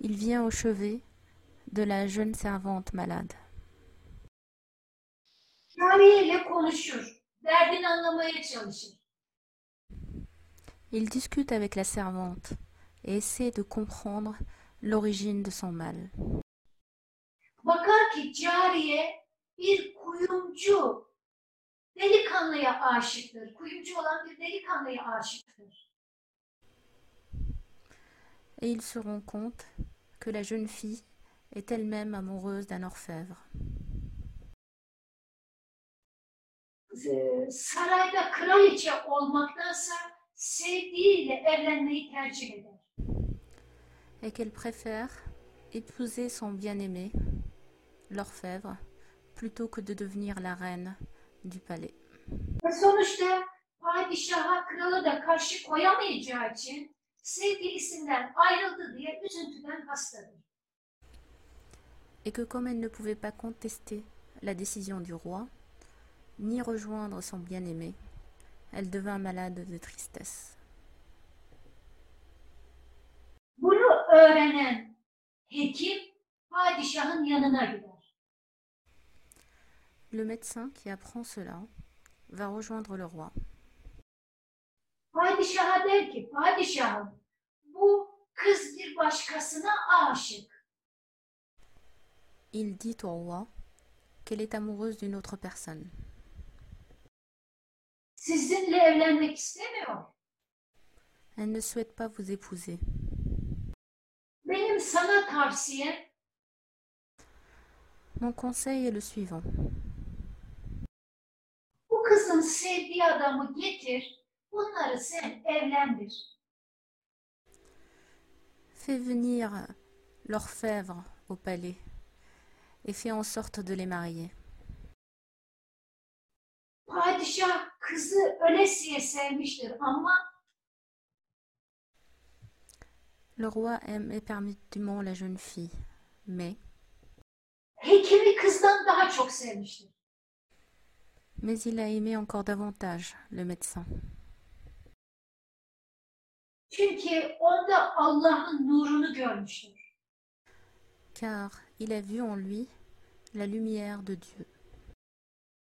Speaker 2: Il vient au chevet de la jeune servante malade.
Speaker 1: Cariye ile konuşur. Derdini anlamaya çalışır.
Speaker 2: Il discute avec la servante et essaie de comprendre l'origine de son mal.
Speaker 1: Bakar ki cariye bir kuyumcu delikanlıya aşıktır. Kuyumcu olan bir delikanlıya aşıktır.
Speaker 2: Et il se rend compte que la jeune fille est elle-même amoureuse d'un orfèvre.
Speaker 1: Ee, Sarayda kraliçe olmaktansa sevdiğiyle evlenmeyi tercih eder.
Speaker 2: et qu'elle préfère épouser son bien-aimé, l'orfèvre, plutôt que de devenir la reine du palais.
Speaker 1: Ve sonuçta padişaha kralı da karşı koyamayacağı için sevgilisinden ayrıldı diye üzüntüden hastadır.
Speaker 2: Et que comme elle ne pouvait pas contester la décision du roi, ni rejoindre son bien-aimé, elle devint malade de tristesse.
Speaker 1: Bunu öğrenen hekim padişahın yanına gider.
Speaker 2: Le médecin qui apprend cela va rejoindre le roi.
Speaker 1: Padişaha der ki, padişahım bu kız bir başkasına aşık.
Speaker 2: Il dit au roi qu'elle est amoureuse d'une autre personne.
Speaker 1: Sizinle evlenmek istemiyor.
Speaker 2: Elle ne souhaite pas vous épouser.
Speaker 1: Benim sana tavsiyem
Speaker 2: Mon conseil est le suivant.
Speaker 1: Kızın sevdiği adamı getir, bunları sen evlendir.
Speaker 2: Fais venir l'orfèvre au palais et fais en sorte de les marier.
Speaker 1: Padişah kızı ölesiye sevmiştir ama
Speaker 2: Le roi aime éperdument la jeune fille, mais,
Speaker 1: hekimi kızdan daha çok sevmiştir.
Speaker 2: Mais il a aimé encore davantage le médecin,
Speaker 1: Çünkü onda Allah'ın nurunu görmüştür.
Speaker 2: car il a vu en lui la lumière de Dieu.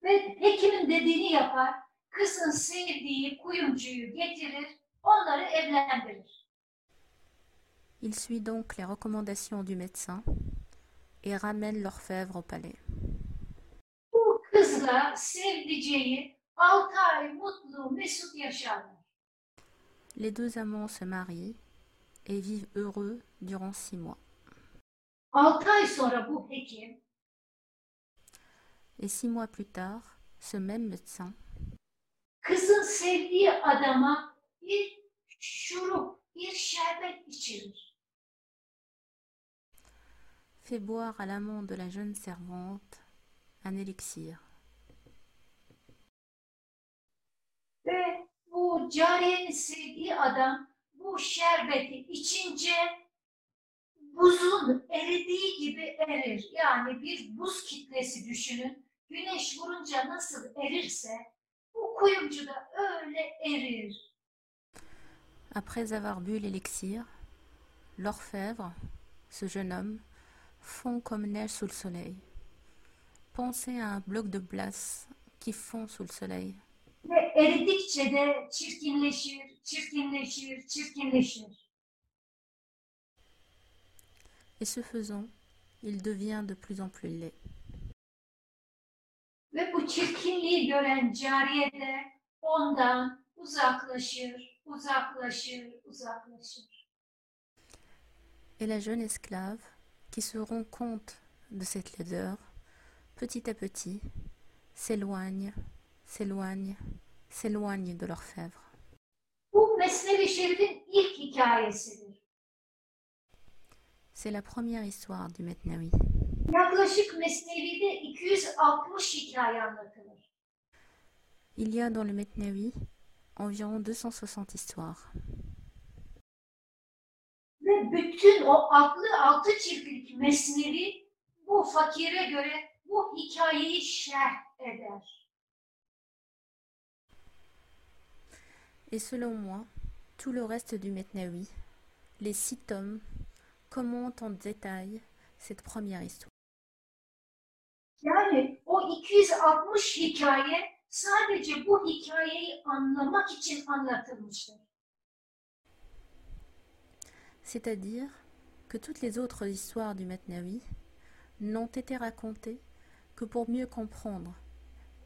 Speaker 1: Ve hekimin dediğini yapar, kızın sevdiği kuyumcuyu getirir, onları evlendirir.
Speaker 2: Il suit donc les recommandations du médecin et ramène l'orfèvre au palais.
Speaker 1: Bu kızla sevdiceği altı ay mutlu mesut yaşarlar.
Speaker 2: Les deux amants se marient et vivent heureux durant six mois.
Speaker 1: Altı ay sonra bu hekim
Speaker 2: Et six mois plus tard, ce même médecin
Speaker 1: kızın sevdiği adama bir şurup, bir şerbet içirir.
Speaker 2: fait boire à l'amant de la jeune servante un élixir.
Speaker 1: Ve bu cariyenin sevdiği adam bu şerbeti içince buzun eridiği gibi erir. Yani bir buz kitlesi düşünün. Güneş vurunca nasıl erirse bu kuyumcu da öyle erir.
Speaker 2: Après avoir bu l'élixir, l'orfèvre, ce jeune homme, fond comme neige sous le soleil. Pensez à un bloc de glace qui fond sous le soleil.
Speaker 1: Ve eridikçe de çirkinleşir, çirkinleşir, çirkinleşir.
Speaker 2: Et ce faisant, il devient de plus en plus laid.
Speaker 1: Ve bu çirkinliği gören cariye de ondan uzaklaşır, uzaklaşır, uzaklaşır.
Speaker 2: Et la jeune esclave, qui se rend compte de cette laideur, petit à petit, s'éloigne, s'éloigne, s'éloigne de l'orfèvre. C'est la première histoire du Metnawi.
Speaker 1: Yaklaşık Mesnevi'de 260 hikaye anlatılır.
Speaker 2: Il y a dans le Metnawi environ 260 histoires.
Speaker 1: Ve bütün o altlı altı ciltlik Mesnevi bu fakire göre bu hikayeyi şerh eder.
Speaker 2: Et selon moi, tout le reste du Metnawi, les six tomes, commentent en détail cette première histoire.
Speaker 1: Yani o 260 hikaye sadece bu hikayeyi anlamak için anlatılmıştır.
Speaker 2: C'est-à-dire que toutes les autres histoires du Metnawi n'ont été racontées que pour mieux comprendre,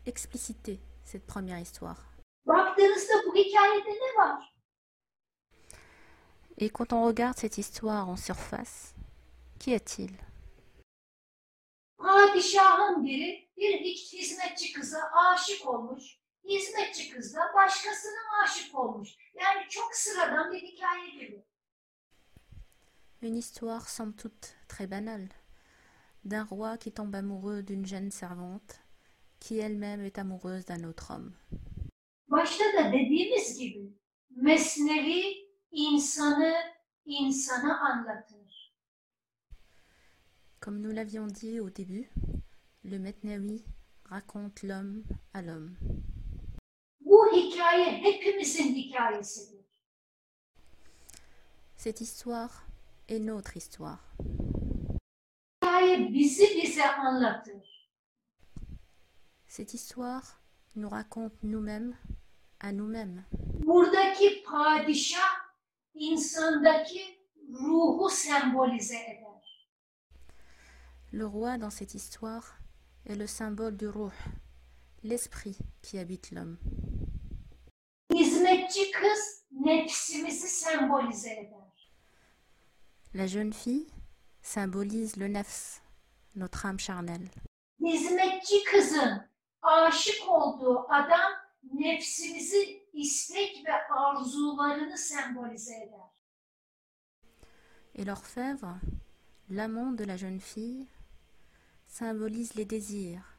Speaker 2: expliciter cette première histoire.
Speaker 1: Baktığınızda bu hikayede ne var?
Speaker 2: Et quand on regarde cette histoire en surface, qu'y a-t-il
Speaker 1: Padişahın biri bir hizmetçi kıza aşık olmuş. Hizmetçi kız da başkasına aşık olmuş. Yani çok sıradan bir hikaye gibi.
Speaker 2: Une histoire somme toute très banale, d'un roi qui tombe amoureux d'une jeune servante, qui elle-même est amoureuse d'un autre homme.
Speaker 1: Başta da dediğimiz gibi Mesnevi insanı insana anlatır.
Speaker 2: Comme nous l'avions dit au début, le Metnawi raconte l'homme à l'homme.
Speaker 1: Bu hikaye hepimizin hikayesidir.
Speaker 2: Cette histoire est notre histoire.
Speaker 1: Hikaye bizi bize anlatır.
Speaker 2: Cette histoire nous raconte nous-mêmes à nous-mêmes.
Speaker 1: Buradaki padişah insandaki ruhu sembolize eder.
Speaker 2: Le roi dans cette histoire est le symbole du ruh, l'esprit qui habite l'homme.
Speaker 1: Hizmetçi kız nefsimizi sembolize eder.
Speaker 2: La jeune fille symbolise le nefs, notre âme charnelle.
Speaker 1: Hizmetçi kızın aşık olduğu adam istek ve arzularını sembolize eder.
Speaker 2: Et l'orfèvre, l'amant de la jeune fille, symbolise les désirs,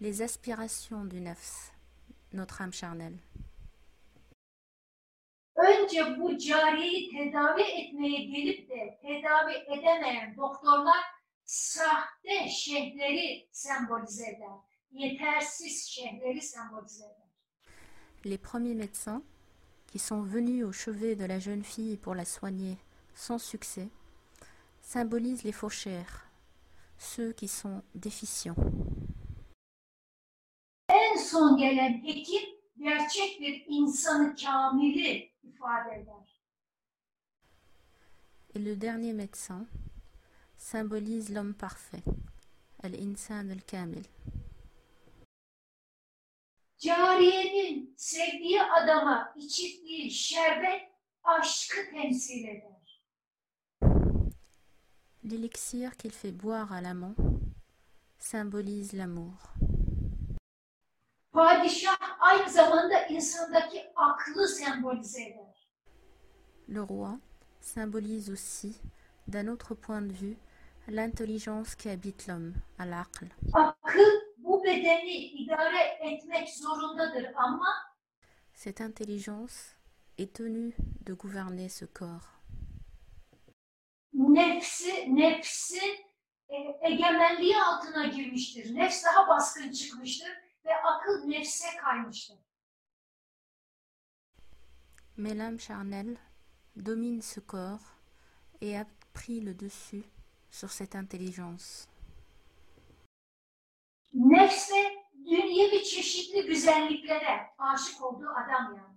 Speaker 2: les aspirations du nefs, notre âme charnelle.
Speaker 1: Önce bu cariyeyi tedavi etmeye gelip de tedavi edemeyen doktorlar sahte şeyhleri sembolize eder. Yetersiz şeyhleri sembolize eder.
Speaker 2: Les premiers médecins, qui sont venus au chevet de la jeune fille pour la soigner sans succès, symbolisent les fauchères, ceux qui sont déficients.
Speaker 1: En son gelen hekim gerçek bir insanı kamili ifade eder.
Speaker 2: Et le dernier médecin symbolise l'homme parfait, al-insan al-kamil.
Speaker 1: Cariyenin sevdiği adama içirdiği şerbet aşkı temsil eder.
Speaker 2: L'élixir qu'il fait boire à l'amant symbolise l'amour.
Speaker 1: Padişah aynı zamanda insandaki aklı sembolize eder.
Speaker 2: Le roi symbolise aussi, d'un autre point de vue, l'intelligence qui habite l'homme.
Speaker 1: Akıl bu bedeni idare etmek zorundadır ama
Speaker 2: Cette intelligence est tenue de gouverner ce corps.
Speaker 1: nefsi, nefsin e, egemenliği altına girmiştir. Nefs daha baskın çıkmıştır ve akıl nefse kaymıştır.
Speaker 2: Mais l'âme charnelle domine ce corps et a pris le dessus sur cette intelligence.
Speaker 1: Nefse dünyevi çeşitli güzelliklere aşık olduğu adam yani.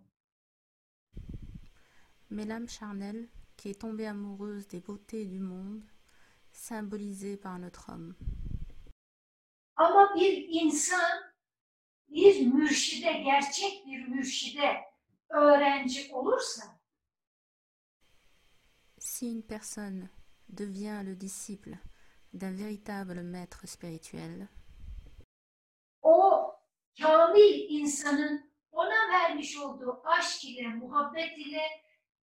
Speaker 2: Mais l'âme charnelle, qui est tombée amoureuse des beautés du monde, symbolisée par notre homme.
Speaker 1: Ama bir insan bir mürşide, gerçek bir mürşide öğrenci olursa
Speaker 2: Si une personne devient le disciple d'un véritable maître spirituel,
Speaker 1: o kamil insanın ona vermiş olduğu aşk ile, muhabbet ile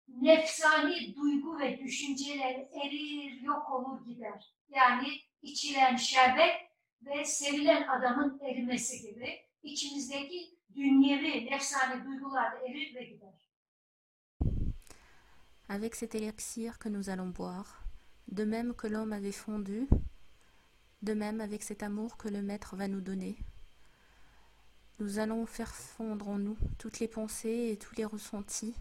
Speaker 1: nefsani duygu ve düşünceler erir, yok olur gider. Yani içilen şerbet ve sevilen adamın erimesi gibi içimizdeki dünyevi, nefsani duygular da erir ve gider.
Speaker 2: avec cet élixir que nous allons boire, de même que l'homme avait fondu, de même avec cet amour que le Maître va nous donner, nous allons faire fondre en nous toutes les pensées et tous les ressentis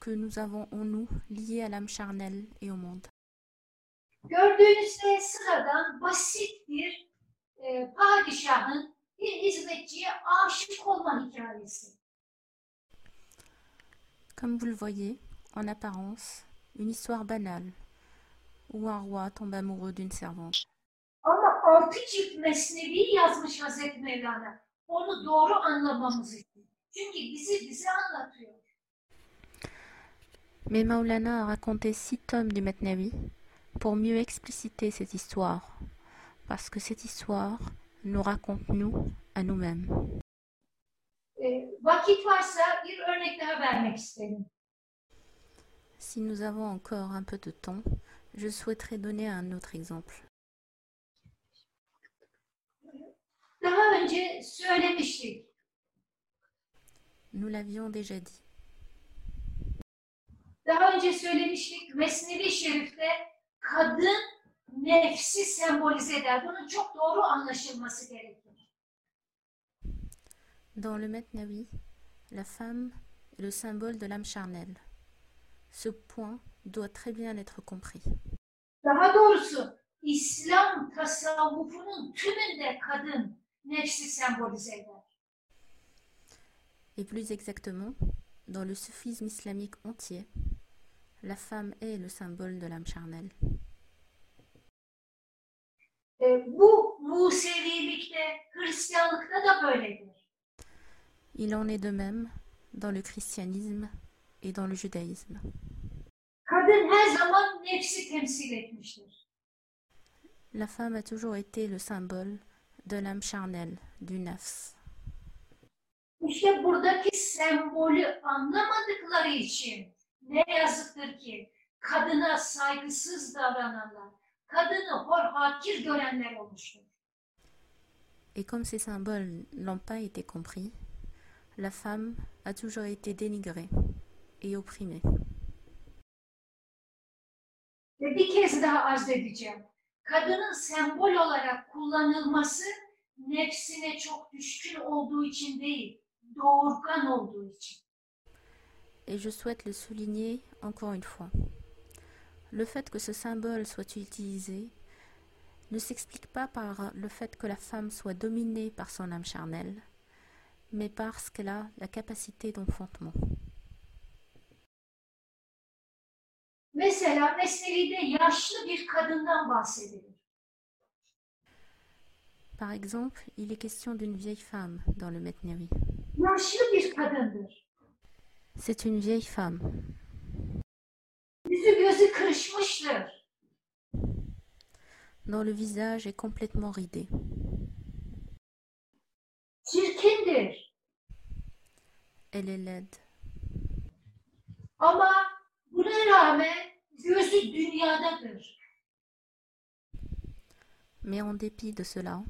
Speaker 2: que nous avons en nous liés à l'âme charnelle et au monde.
Speaker 1: Gördüğünüzde sıradan basit bir e, padişahın bir hizmetçiye aşık olma hikayesi.
Speaker 2: Comme vous le voyez, en apparence, une histoire banale, où un roi tombe amoureux d'une servante.
Speaker 1: Ama altı cilt mesnevi yazmış Hazreti Mevlana. Onu doğru anlamamız için. Çünkü bizi bize anlatıyor.
Speaker 2: Mais Maulana a raconté six tomes du Metnavi pour mieux expliciter cette histoire, parce que cette histoire nous raconte nous à nous-mêmes. Si nous avons encore un peu de temps, je souhaiterais donner un autre exemple.
Speaker 1: Daha önce söylemiştik.
Speaker 2: Nous l'avions déjà dit.
Speaker 1: Daha önce söylemiştik. Mesnevi Şerif'te kadın nefsi sembolize eder. Bunun çok doğru anlaşılması gerekir.
Speaker 2: Dans le Metnavi, la femme est le symbole de l'âme charnelle. Ce point doit très bien être compris.
Speaker 1: Daha doğrusu İslam tasavvufunun tümünde kadın nefsi sembolize eder.
Speaker 2: Et plus exactement, dans le soufisme islamique entier, la femme est le symbole de l'âme charnelle. Il en est de même dans le christianisme et dans le judaïsme. La femme a toujours été le symbole de l'âme charnelle, du nafs.
Speaker 1: İşte buradaki sembolü anlamadıkları için ne yazıktır ki kadına saygısız davrananlar, kadını hor hakir görenler olmuştur.
Speaker 2: Et comme ces symboles n'ont pas été compris, la femme a toujours été dénigrée et opprimée.
Speaker 1: Ve bir kez daha arz edeceğim.
Speaker 2: Et je souhaite le souligner encore une fois. Le fait que ce symbole soit utilisé ne s'explique pas par le fait que la femme soit dominée par son âme charnelle, mais parce qu'elle a la capacité d'enfantement.
Speaker 1: Mesela Mesnevi'de yaşlı bir kadından bahsedilir.
Speaker 2: Par exemple, il est question d'une vieille femme dans le Metnavi.
Speaker 1: Yaşlı bir kadındır.
Speaker 2: C'est une vieille femme.
Speaker 1: Yüzü gözü kırışmıştır.
Speaker 2: dont le visage est complètement ridé.
Speaker 1: Çirkindir.
Speaker 2: Elle est laide.
Speaker 1: Ama buna rağmen gözü dünyadadır.
Speaker 2: Mais en dépit de cela,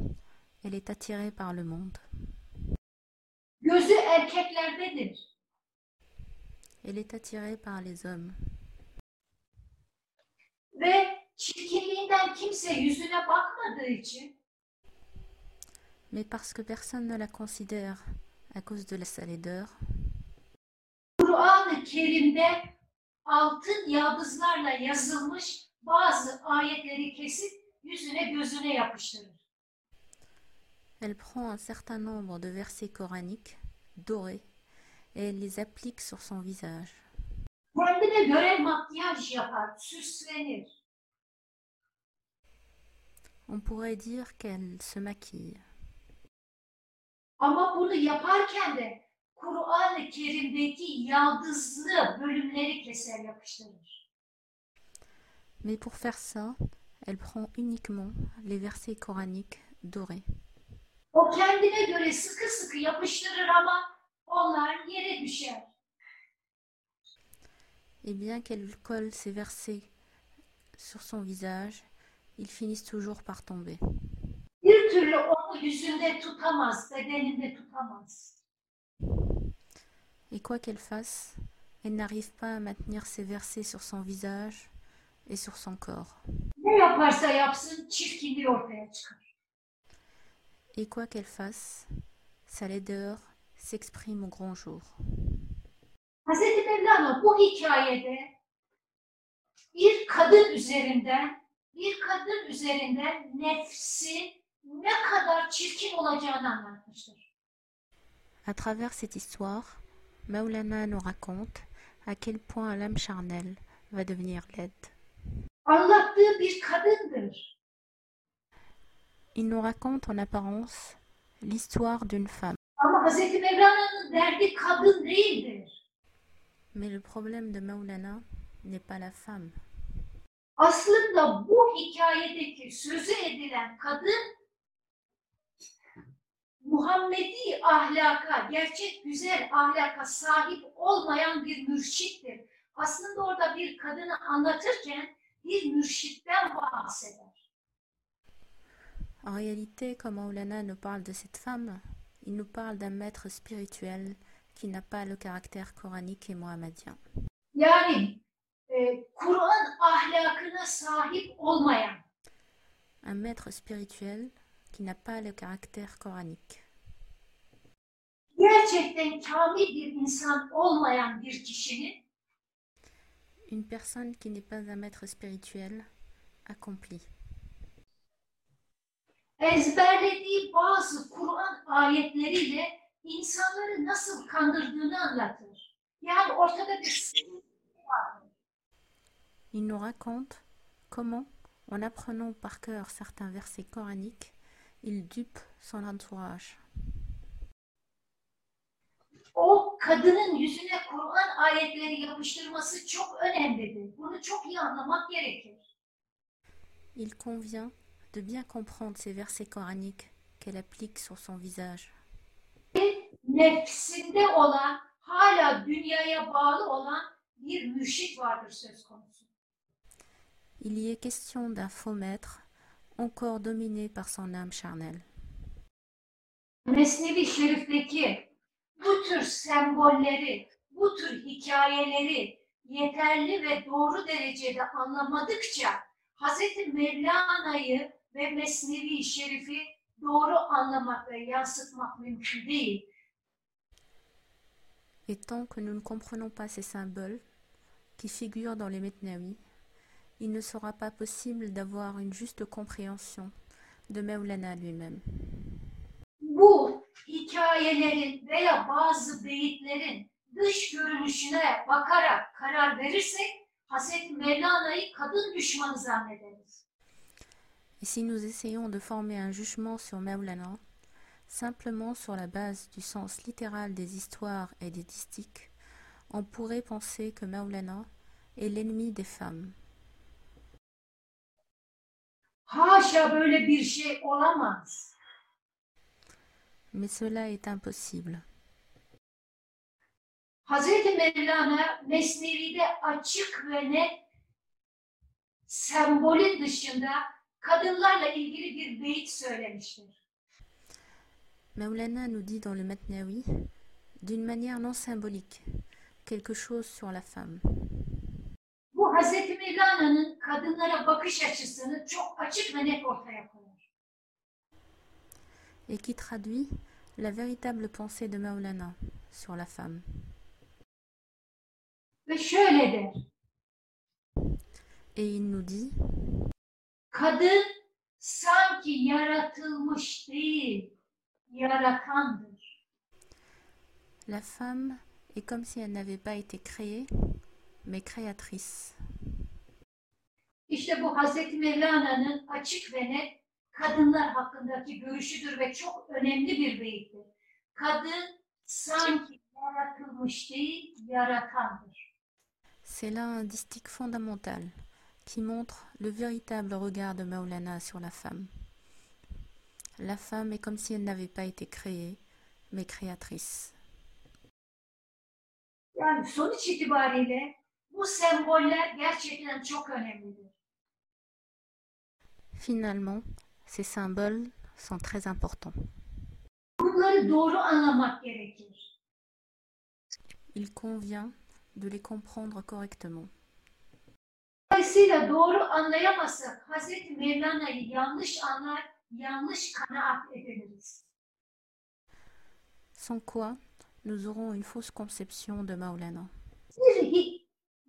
Speaker 2: elle est attirée par le monde.
Speaker 1: Gözü erkeklerdedir.
Speaker 2: Elle est attirée par les hommes.
Speaker 1: Ve çirkinliğinden kimse yüzüne bakmadığı için
Speaker 2: Mais parce que personne ne la considère à cause de sa laideur,
Speaker 1: Kur'an-ı Kerim'de altın yaldızlarla yazılmış bazı ayetleri kesip yüzüne gözüne yapıştırır.
Speaker 2: elle prend un certain nombre de versets coraniques dorés et elle les applique sur son visage.
Speaker 1: Kendine göre makyaj yapar, süslenir.
Speaker 2: On pourrait dire qu'elle se maquille.
Speaker 1: Ama bunu yaparken de Kur'an-ı Kerim'deki yaldızlı bölümleri keser yapıştırır.
Speaker 2: Mais pour faire ça, elle prend uniquement les versets coraniques dorés.
Speaker 1: O kendine göre sıkı sıkı yapıştırır ama onlar yere düşer.
Speaker 2: Et bien qu'elle colle ces versets sur son visage, ils finissent toujours par tomber.
Speaker 1: Bir türlü onu yüzünde tutamaz, bedeninde tutamaz.
Speaker 2: Et quoi qu'elle fasse, elle n'arrive pas à maintenir ces versets sur son visage et sur son corps. Et quoi qu'elle fasse, sa laideur s'exprime au grand jour.
Speaker 1: Hz. Mevlana bu hikayede bir kadın üzerinden bir kadın üzerinden nefsi ne kadar çirkin olacağını anlatmıştır.
Speaker 2: À travers cette histoire, Maulana nous raconte à quel point l'âme charnelle va devenir laide. Il nous raconte en apparence l'histoire d'une femme. Mais le problème de Maulana n'est pas la femme.
Speaker 1: Aslında bu hikayedeki sözü edilen kadın Muhammedi ahlaka, gerçek güzel ahlaka sahip olmayan bir mürşittir. Aslında orada bir kadını anlatırken bir mürşitten bahseder.
Speaker 2: En réalité, quand Maulana nous parle de cette femme, il nous parle d'un maître spirituel qui n'a pas le caractère coranique et mohammedien.
Speaker 1: Yani e, Kur'an ahlakına sahip olmayan,
Speaker 2: Un maître spirituel qui n'a pas le caractère coranique.
Speaker 1: Gerçekten kamil bir insan olmayan bir kişinin
Speaker 2: Une personne qui n'est pas un maître spirituel accompli.
Speaker 1: ezberlediği bazı Kur'an ayetleriyle insanları nasıl kandırdığını anlatır. Yani ortada bir sıkıntı var.
Speaker 2: Il nous raconte comment, en apprenant par cœur certains versets coraniques, il dupe son entourage.
Speaker 1: O kadının yüzüne Kur'an ayetleri yapıştırması çok önemlidir. Bunu çok iyi anlamak gerekir.
Speaker 2: Il convient de bien comprendre ces versets coraniques qu'elle applique sur son visage.
Speaker 1: Nefsinde olan, hala dünyaya bağlı olan bir mürşit vardır söz konusu.
Speaker 2: Il y est question d'un faux maître, encore dominé par son âme charnelle.
Speaker 1: Mesnevi Şerif'teki bu tür sembolleri, bu tür hikayeleri yeterli ve doğru derecede anlamadıkça Hz. Mevlana'yı ve Mesnevi Şerif'i doğru anlamak ve yansıtmak mümkün değil.
Speaker 2: Et tant que nous ne comprenons pas ces symboles qui figurent dans les Metnawi, il ne sera pas possible d'avoir une juste compréhension de Maulana lui-même.
Speaker 1: Bu hikayelerin veya bazı beyitlerin dış görünüşüne bakarak karar verirsek Hz. Mevlana'yı kadın düşmanı zannederiz.
Speaker 2: Et si nous essayons de former un jugement sur Maulana, simplement sur la base du sens littéral des histoires et des distiques, on pourrait penser que Maulana est l'ennemi des femmes.
Speaker 1: Haşa böyle bir şey olamaz.
Speaker 2: Mais cela est impossible.
Speaker 1: Hz. Mevlana Mesnevi'de açık ve net sembolün dışında kadınlarla ilgili bir beyit söylemiştir.
Speaker 2: Maulana nous dit dans le Matnawi, d'une manière non symbolique, quelque chose sur la femme.
Speaker 1: Bu Hz. Mevlana'nın kadınlara bakış açısını çok açık ve net ortaya koyar.
Speaker 2: Et qui traduit la véritable pensée de Maulana sur la femme. Et il nous dit, la femme est comme si elle n'avait pas été créée, mais créatrice.
Speaker 1: İşte bu Hazreti Mevlana'nın açık ve net kadınlar hakkındaki görüşüdür ve çok önemli bir beyittir. Kadın sanki yaratılmış değil, yaratandır.
Speaker 2: C'est là un distique fondamental qui montre le véritable regard de Maulana sur la femme. La femme est comme si elle n'avait pas été créée, mais créatrice.
Speaker 1: Yani sonuç itibariyle bu semboller gerçekten çok önemlidir.
Speaker 2: Finalement, ces symboles sont très importants. Il convient de les comprendre correctement. Sans quoi, nous aurons une fausse conception de Maulana.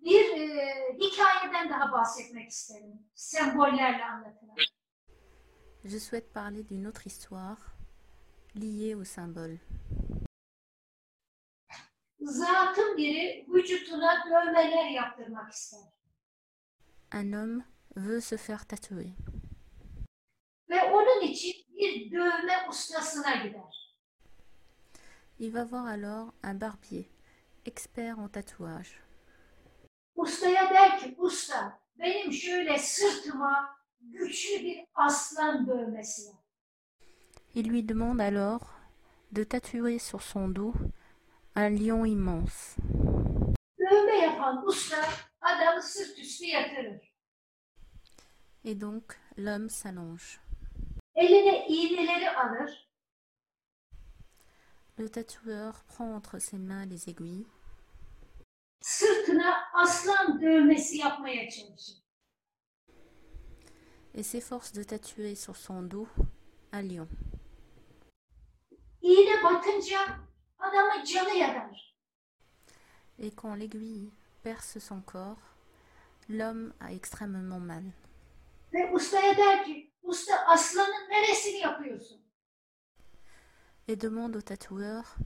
Speaker 1: Bir e, hikayeden daha bahsetmek isterim. Sembollerle anlatılan.
Speaker 2: Je souhaite parler d'une autre histoire liée au symbole.
Speaker 1: Zatın biri vücuduna dövmeler yaptırmak ister.
Speaker 2: un homme veut se faire tatouer.
Speaker 1: Ve onun için bir dövme ustasına gider.
Speaker 2: Il va voir alors un barbier, expert en tatouage.
Speaker 1: Ustaya der ki usta benim şöyle sırtıma güçlü bir aslan dövmesi yap.
Speaker 2: Il lui demande alors de tatouer sur son dos un lion immense.
Speaker 1: Dövme yapan usta adamı sırt üstü yatırır.
Speaker 2: Et donc l'homme s'allonge.
Speaker 1: Eline iğneleri alır.
Speaker 2: Le tatoueur prend entre ses mains les aiguilles
Speaker 1: Sırtına aslan dövmesi yapmaya çalışır.
Speaker 2: Et s'efforce de tatouer sur son dos un lion. Et quand l'aiguille perce son corps, l'homme a extrêmement mal. Et demande au tatoueur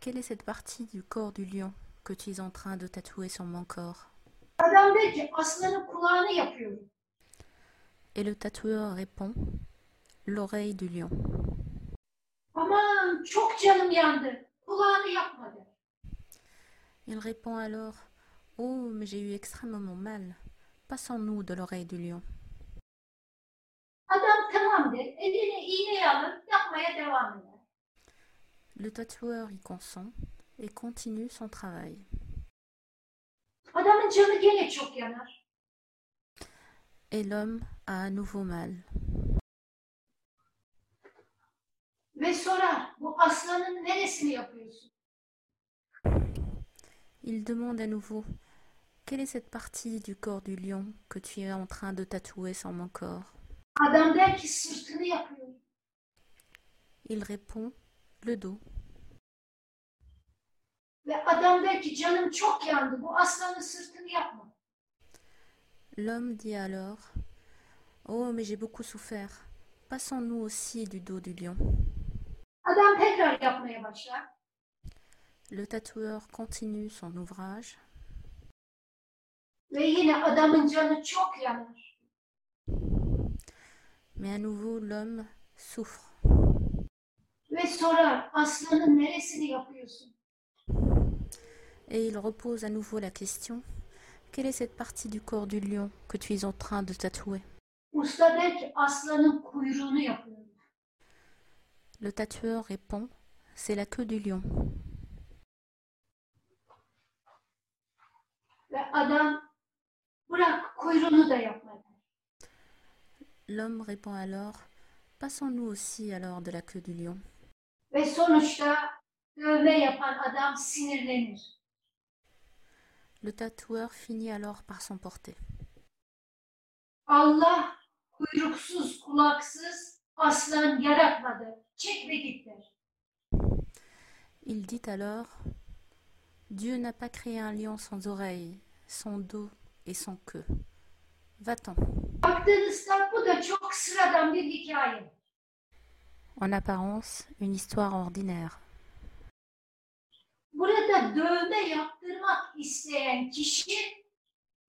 Speaker 2: quelle est cette partie du corps du lion que tu es en train de tatouer sur mon corps?
Speaker 1: Adam der ki aslanın kulağını yapıyorum.
Speaker 2: Et le tatoueur répond l'oreille du lion. Il répond alors Oh, mais j'ai eu extrêmement mal. Passons-nous de l'oreille du lion. Le tatoueur y consent et continue son travail. Et l'homme à nouveau mal.
Speaker 1: Ve sorar bu aslanın neresini yapıyorsun?
Speaker 2: Il demande à nouveau Quelle est cette partie du corps du lion que tu es en train de tatouer sur mon corps?
Speaker 1: Adam der ki sırtını yapıyorum.
Speaker 2: Il répond Le dos.
Speaker 1: Ve adam der ki canım çok yandı. Bu aslanın sırtını yapma.
Speaker 2: L'homme dit alors Oh, mais j'ai beaucoup souffert. Passons-nous aussi du dos du lion. Le tatoueur continue son ouvrage. Mais à nouveau, l'homme souffre. Et il repose à nouveau la question Quelle est cette partie du corps du lion que tu es en train de tatouer?
Speaker 1: Aslanın kuyruğunu yapıyorum.
Speaker 2: Le tatoueur répond C'est la queue du lion.
Speaker 1: Ve adam bırak kuyruğunu da yapma der.
Speaker 2: L'homme répond alors Passons-nous aussi alors de la queue du lion.
Speaker 1: Ve sonuçta dövme yapan adam sinirlenir.
Speaker 2: Le tatoueur finit alors par s'emporter.
Speaker 1: Allah kuyruksuz kulaksız aslan yaratmadı. Çek ve git der.
Speaker 2: Il dit alors Dieu n'a pas créé un lion sans oreilles, sans dos et sans queue. Va-t'en. En apparence, une histoire ordinaire.
Speaker 1: Burada dövme yaptırmak isteyen kişi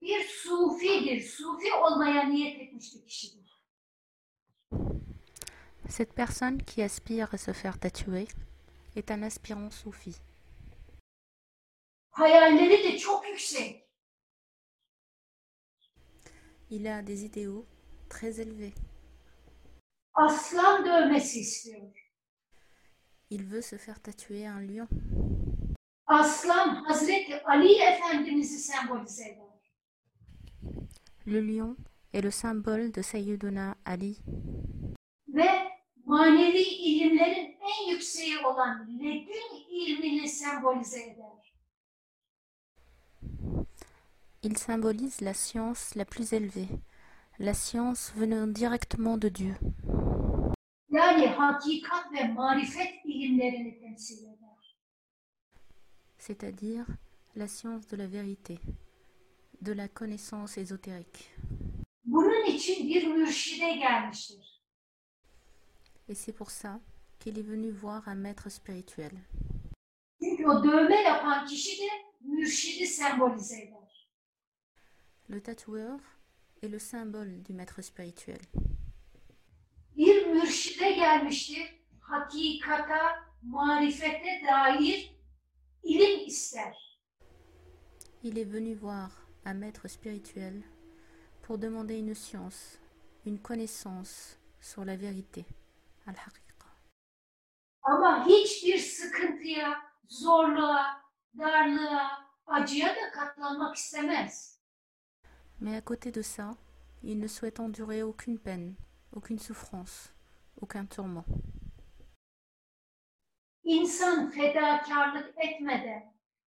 Speaker 1: bir sufidir. Sufi olmaya niyet etmiş bir kişidir.
Speaker 2: Cette personne qui aspire à se faire tatouer est un aspirant soufi.
Speaker 1: Hayalleri de çok yüksek.
Speaker 2: Il a des idéaux très élevés.
Speaker 1: Aslan dövmesi istiyor.
Speaker 2: Il veut se faire tatouer un lion.
Speaker 1: Aslan Hazreti Ali Efendimiz'i sembolize eder.
Speaker 2: Le lion est le symbole de Sayyiduna Ali
Speaker 1: Ve manevi ilimlerin en yükseği olan ledün ilmini sembolize eder.
Speaker 2: Il symbolise la science la plus élevée, la science venant directement de Dieu.
Speaker 1: Yani hakikat ve marifet ilimlerini temsil eder.
Speaker 2: c'est-à-dire la science de la vérité, de la connaissance ésotérique.
Speaker 1: Bunun için bir mürşide gelmiştir.
Speaker 2: Et c'est pour ça qu'il est venu voir un maître spirituel. Le tatoueur est le symbole du maître spirituel.
Speaker 1: Bir mürşide gelmiştir. Hakikata, marifete dair ilim ister.
Speaker 2: Il est venu voir un maître spirituel pour demander une science, une connaissance sur la vérité, al-haqiqa.
Speaker 1: Ama hiçbir sıkıntıya, zorluğa, darlığa, acıya da katlanmak istemez.
Speaker 2: Mais à côté de ça, il ne souhaite endurer aucune peine, aucune souffrance, aucun tourment.
Speaker 1: İnsan fedakarlık etmeden,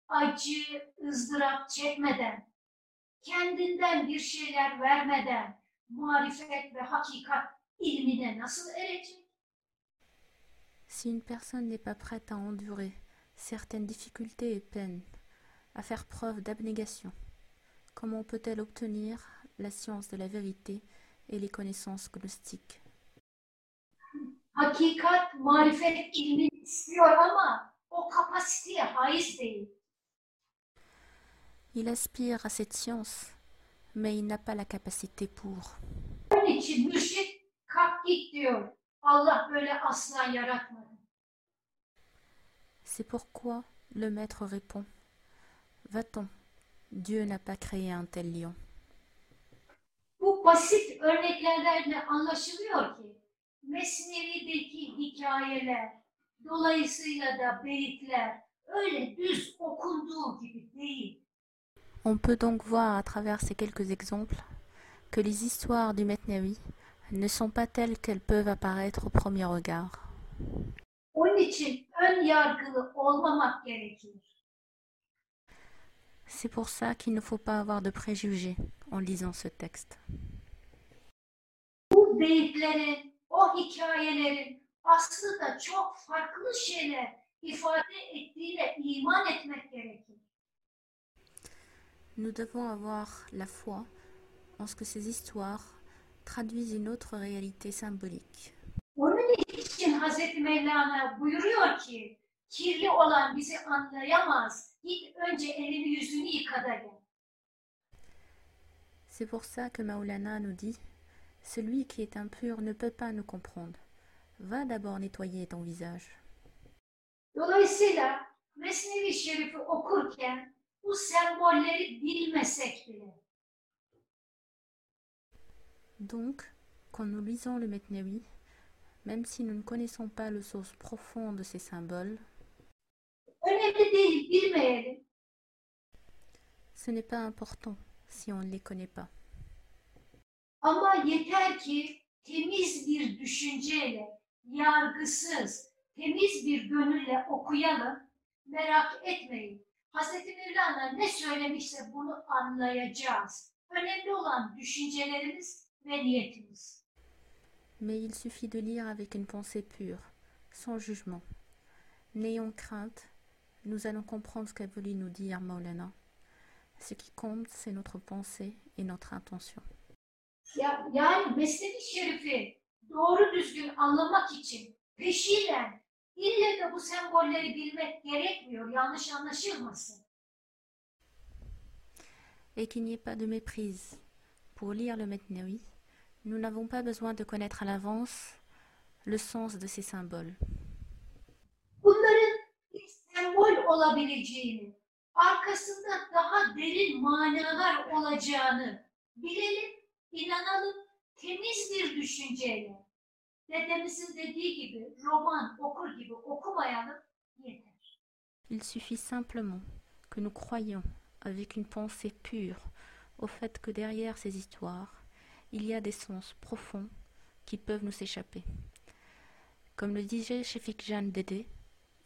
Speaker 1: acı, ızdırap çekmeden, kendinden bir şeyler vermeden marifet ve hakikat ilmine nasıl erecek?
Speaker 2: Si une personne n'est pas prête à endurer certaines difficultés et peines, à faire preuve d'abnégation, comment peut-elle obtenir la science de la vérité et les connaissances gnostiques?
Speaker 1: Hakikat, marifet ilmini istiyor ama o kapasiteye haiz değil.
Speaker 2: Il aspire à cette science, mais il n'a pas la capacité pour.
Speaker 1: Onun için mürşit kalk git diyor. Allah böyle asla yaratmadı.
Speaker 2: C'est pourquoi le maître répond Va-t'en, Dieu n'a pas créé un tel lion.
Speaker 1: Bu basit örneklerden anlaşılıyor ki Mesnevi'deki hikayeler, dolayısıyla da beyitler öyle düz okunduğu gibi değil.
Speaker 2: On peut donc voir à travers ces quelques exemples que les histoires du Metnawi ne sont pas telles qu'elles peuvent apparaître au premier regard. C'est pour ça qu'il ne faut pas avoir de préjugés en lisant ce texte. Nous devons avoir la foi en ce que ces histoires traduisent une autre réalité symbolique.
Speaker 1: Onun için Hazreti Mevlana buyuruyor ki, kirli olan bizi anlayamaz. Git önce elini yüzünü yıka da gel.
Speaker 2: C'est pour ça que Maulana nous dit Celui qui est impur ne peut pas nous comprendre. Va d'abord nettoyer ton visage.
Speaker 1: Dolayısıyla Mesnevi Şerif'i okurken bu sembolleri bilmesek bile
Speaker 2: Donc, quand nous lisons le Metnawi, même si nous ne connaissons pas le sens profond de ces symboles, ce n'est pas important si on ne les connaît pas.
Speaker 1: Ama yeter temiz bir düşünceyle, yargısız, temiz bir gönülle okuyalım. Merak etmeyin. Hazreti Mevlana ne söylemişse bunu anlayacağız. Önemli olan düşüncelerimiz.
Speaker 2: Mais il suffit de lire avec une pensée pure, sans jugement. N'ayons crainte, nous allons comprendre ce qu'a voulu nous dire Maulana. Ce qui compte, c'est notre pensée et notre intention.
Speaker 1: Ya, yani Mesnevi Şerif'i doğru düzgün anlamak için peşinden ille de bu sembolleri bilmek gerekmiyor. Yanlış anlaşılmasın.
Speaker 2: Et qu'il n'y ait pas de méprise. Pour lire le Metnawi, nous n'avons pas besoin de connaître à l'avance le sens de ces symboles.
Speaker 1: Bunların bir sembol olabileceğini, arkasında daha derin manalar olacağını bilelim, inanalım, temiz bir düşünceyle. Dedemizin dediği gibi roman okur gibi okumayalım yeter.
Speaker 2: Il suffit simplement que nous croyions avec une pensée pure au fait que derrière ces histoires, il y a des sens profonds qui peuvent nous échapper. Comme le disait Shefik Jeanne Dédé,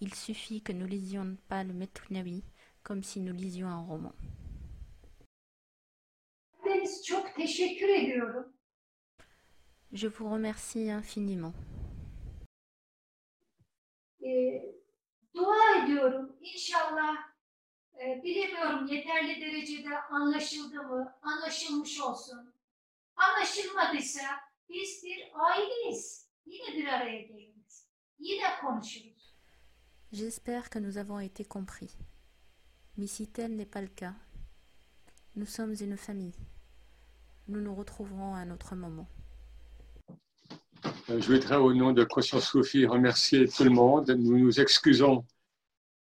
Speaker 2: il suffit que nous lisions pas le Metnawi comme si nous lisions un roman. Je vous remercie infiniment.
Speaker 1: E, bilemiyorum yeterli derecede anlaşıldı mı, anlaşılmış olsun. Anlaşılmadıysa biz bir aileyiz. Yine bir araya geliriz. Yine konuşuruz.
Speaker 2: J'espère que nous avons été compris. Mais si tel n'est pas le cas, nous sommes une famille. Nous nous retrouverons à un autre moment.
Speaker 3: Euh, je voudrais, au nom de Conscience Sophie, remercier tout le monde. Nous nous excusons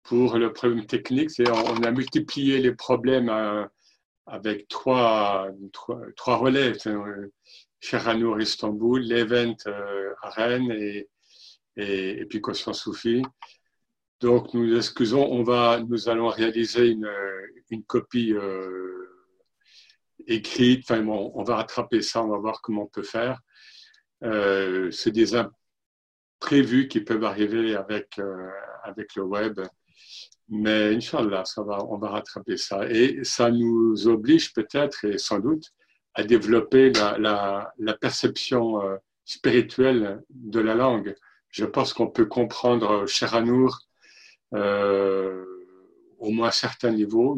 Speaker 3: pour le problème technique. On a multiplié les problèmes euh, avec trois, trois, trois relais. Cheranour Istanbul, l'Event euh, à Rennes et, et, puis Conscience Sophie. Donc nous nous excusons, on va, nous allons réaliser une, une copie écrite. Enfin, bon, on va rattraper ça, on va voir comment on peut faire. Euh, c'est des imprévus qui peuvent arriver avec, euh, avec le web. Mais Inch'Allah, ça va, on va rattraper ça. Et ça nous oblige peut-être, et sans doute, à développer la, la, la perception euh, spirituelle de la langue. Je pense qu'on peut comprendre Cheranour euh, au moins un certain niveau.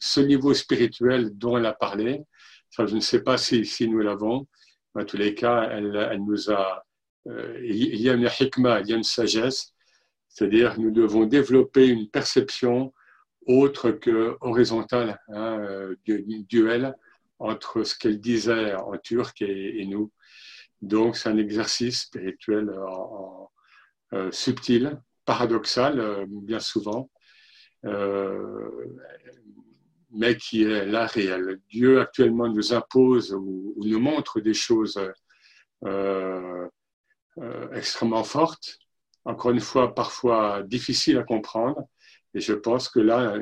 Speaker 3: Ce niveau spirituel dont elle a parlé, ça, je ne sais pas si, si nous l'avons, en tous les cas, elle, elle nous a. Euh, il y a une hikmah, il y a une sagesse, c'est-à-dire nous devons développer une perception autre que horizontale, hein, euh, du duel entre ce qu'elle disait en turc et, nous. Donc, c'est un exercice spirituel euh, subtil, paradoxal, bien souvent, mais qui est là réel. Dieu actuellement nous impose ou, nous montre des choses euh, euh, extrêmement fortes, encore une fois parfois difficiles à comprendre, et je pense que là,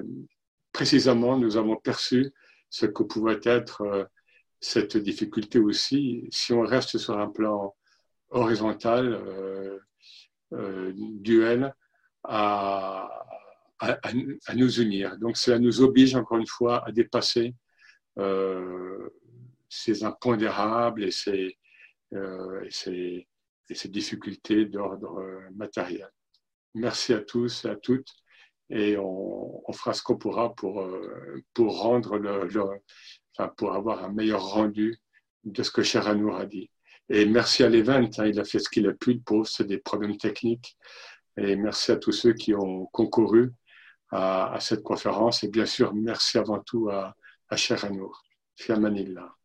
Speaker 3: précisément, nous avons perçu ce que pouvait être euh, cette difficulté aussi, si on reste sur un plan horizontal, duel, à, nous unir. Donc cela nous oblige encore une fois à dépasser euh, ces impondérables euh, et ces, et ces difficultés d'ordre matériel. Merci à tous et à toutes et on, fera ce qu'on pourra pour, euh, pour rendre le, enfin, pour avoir un meilleur rendu de ce que Cher Anour a dit. Et merci à l'event, hein, il a fait ce qu'il a pu, pour c'est des problèmes techniques. Et merci à tous ceux qui ont concouru à, cette conférence. Et bien sûr, merci avant tout à, à Cher Anour. Fiamanillah.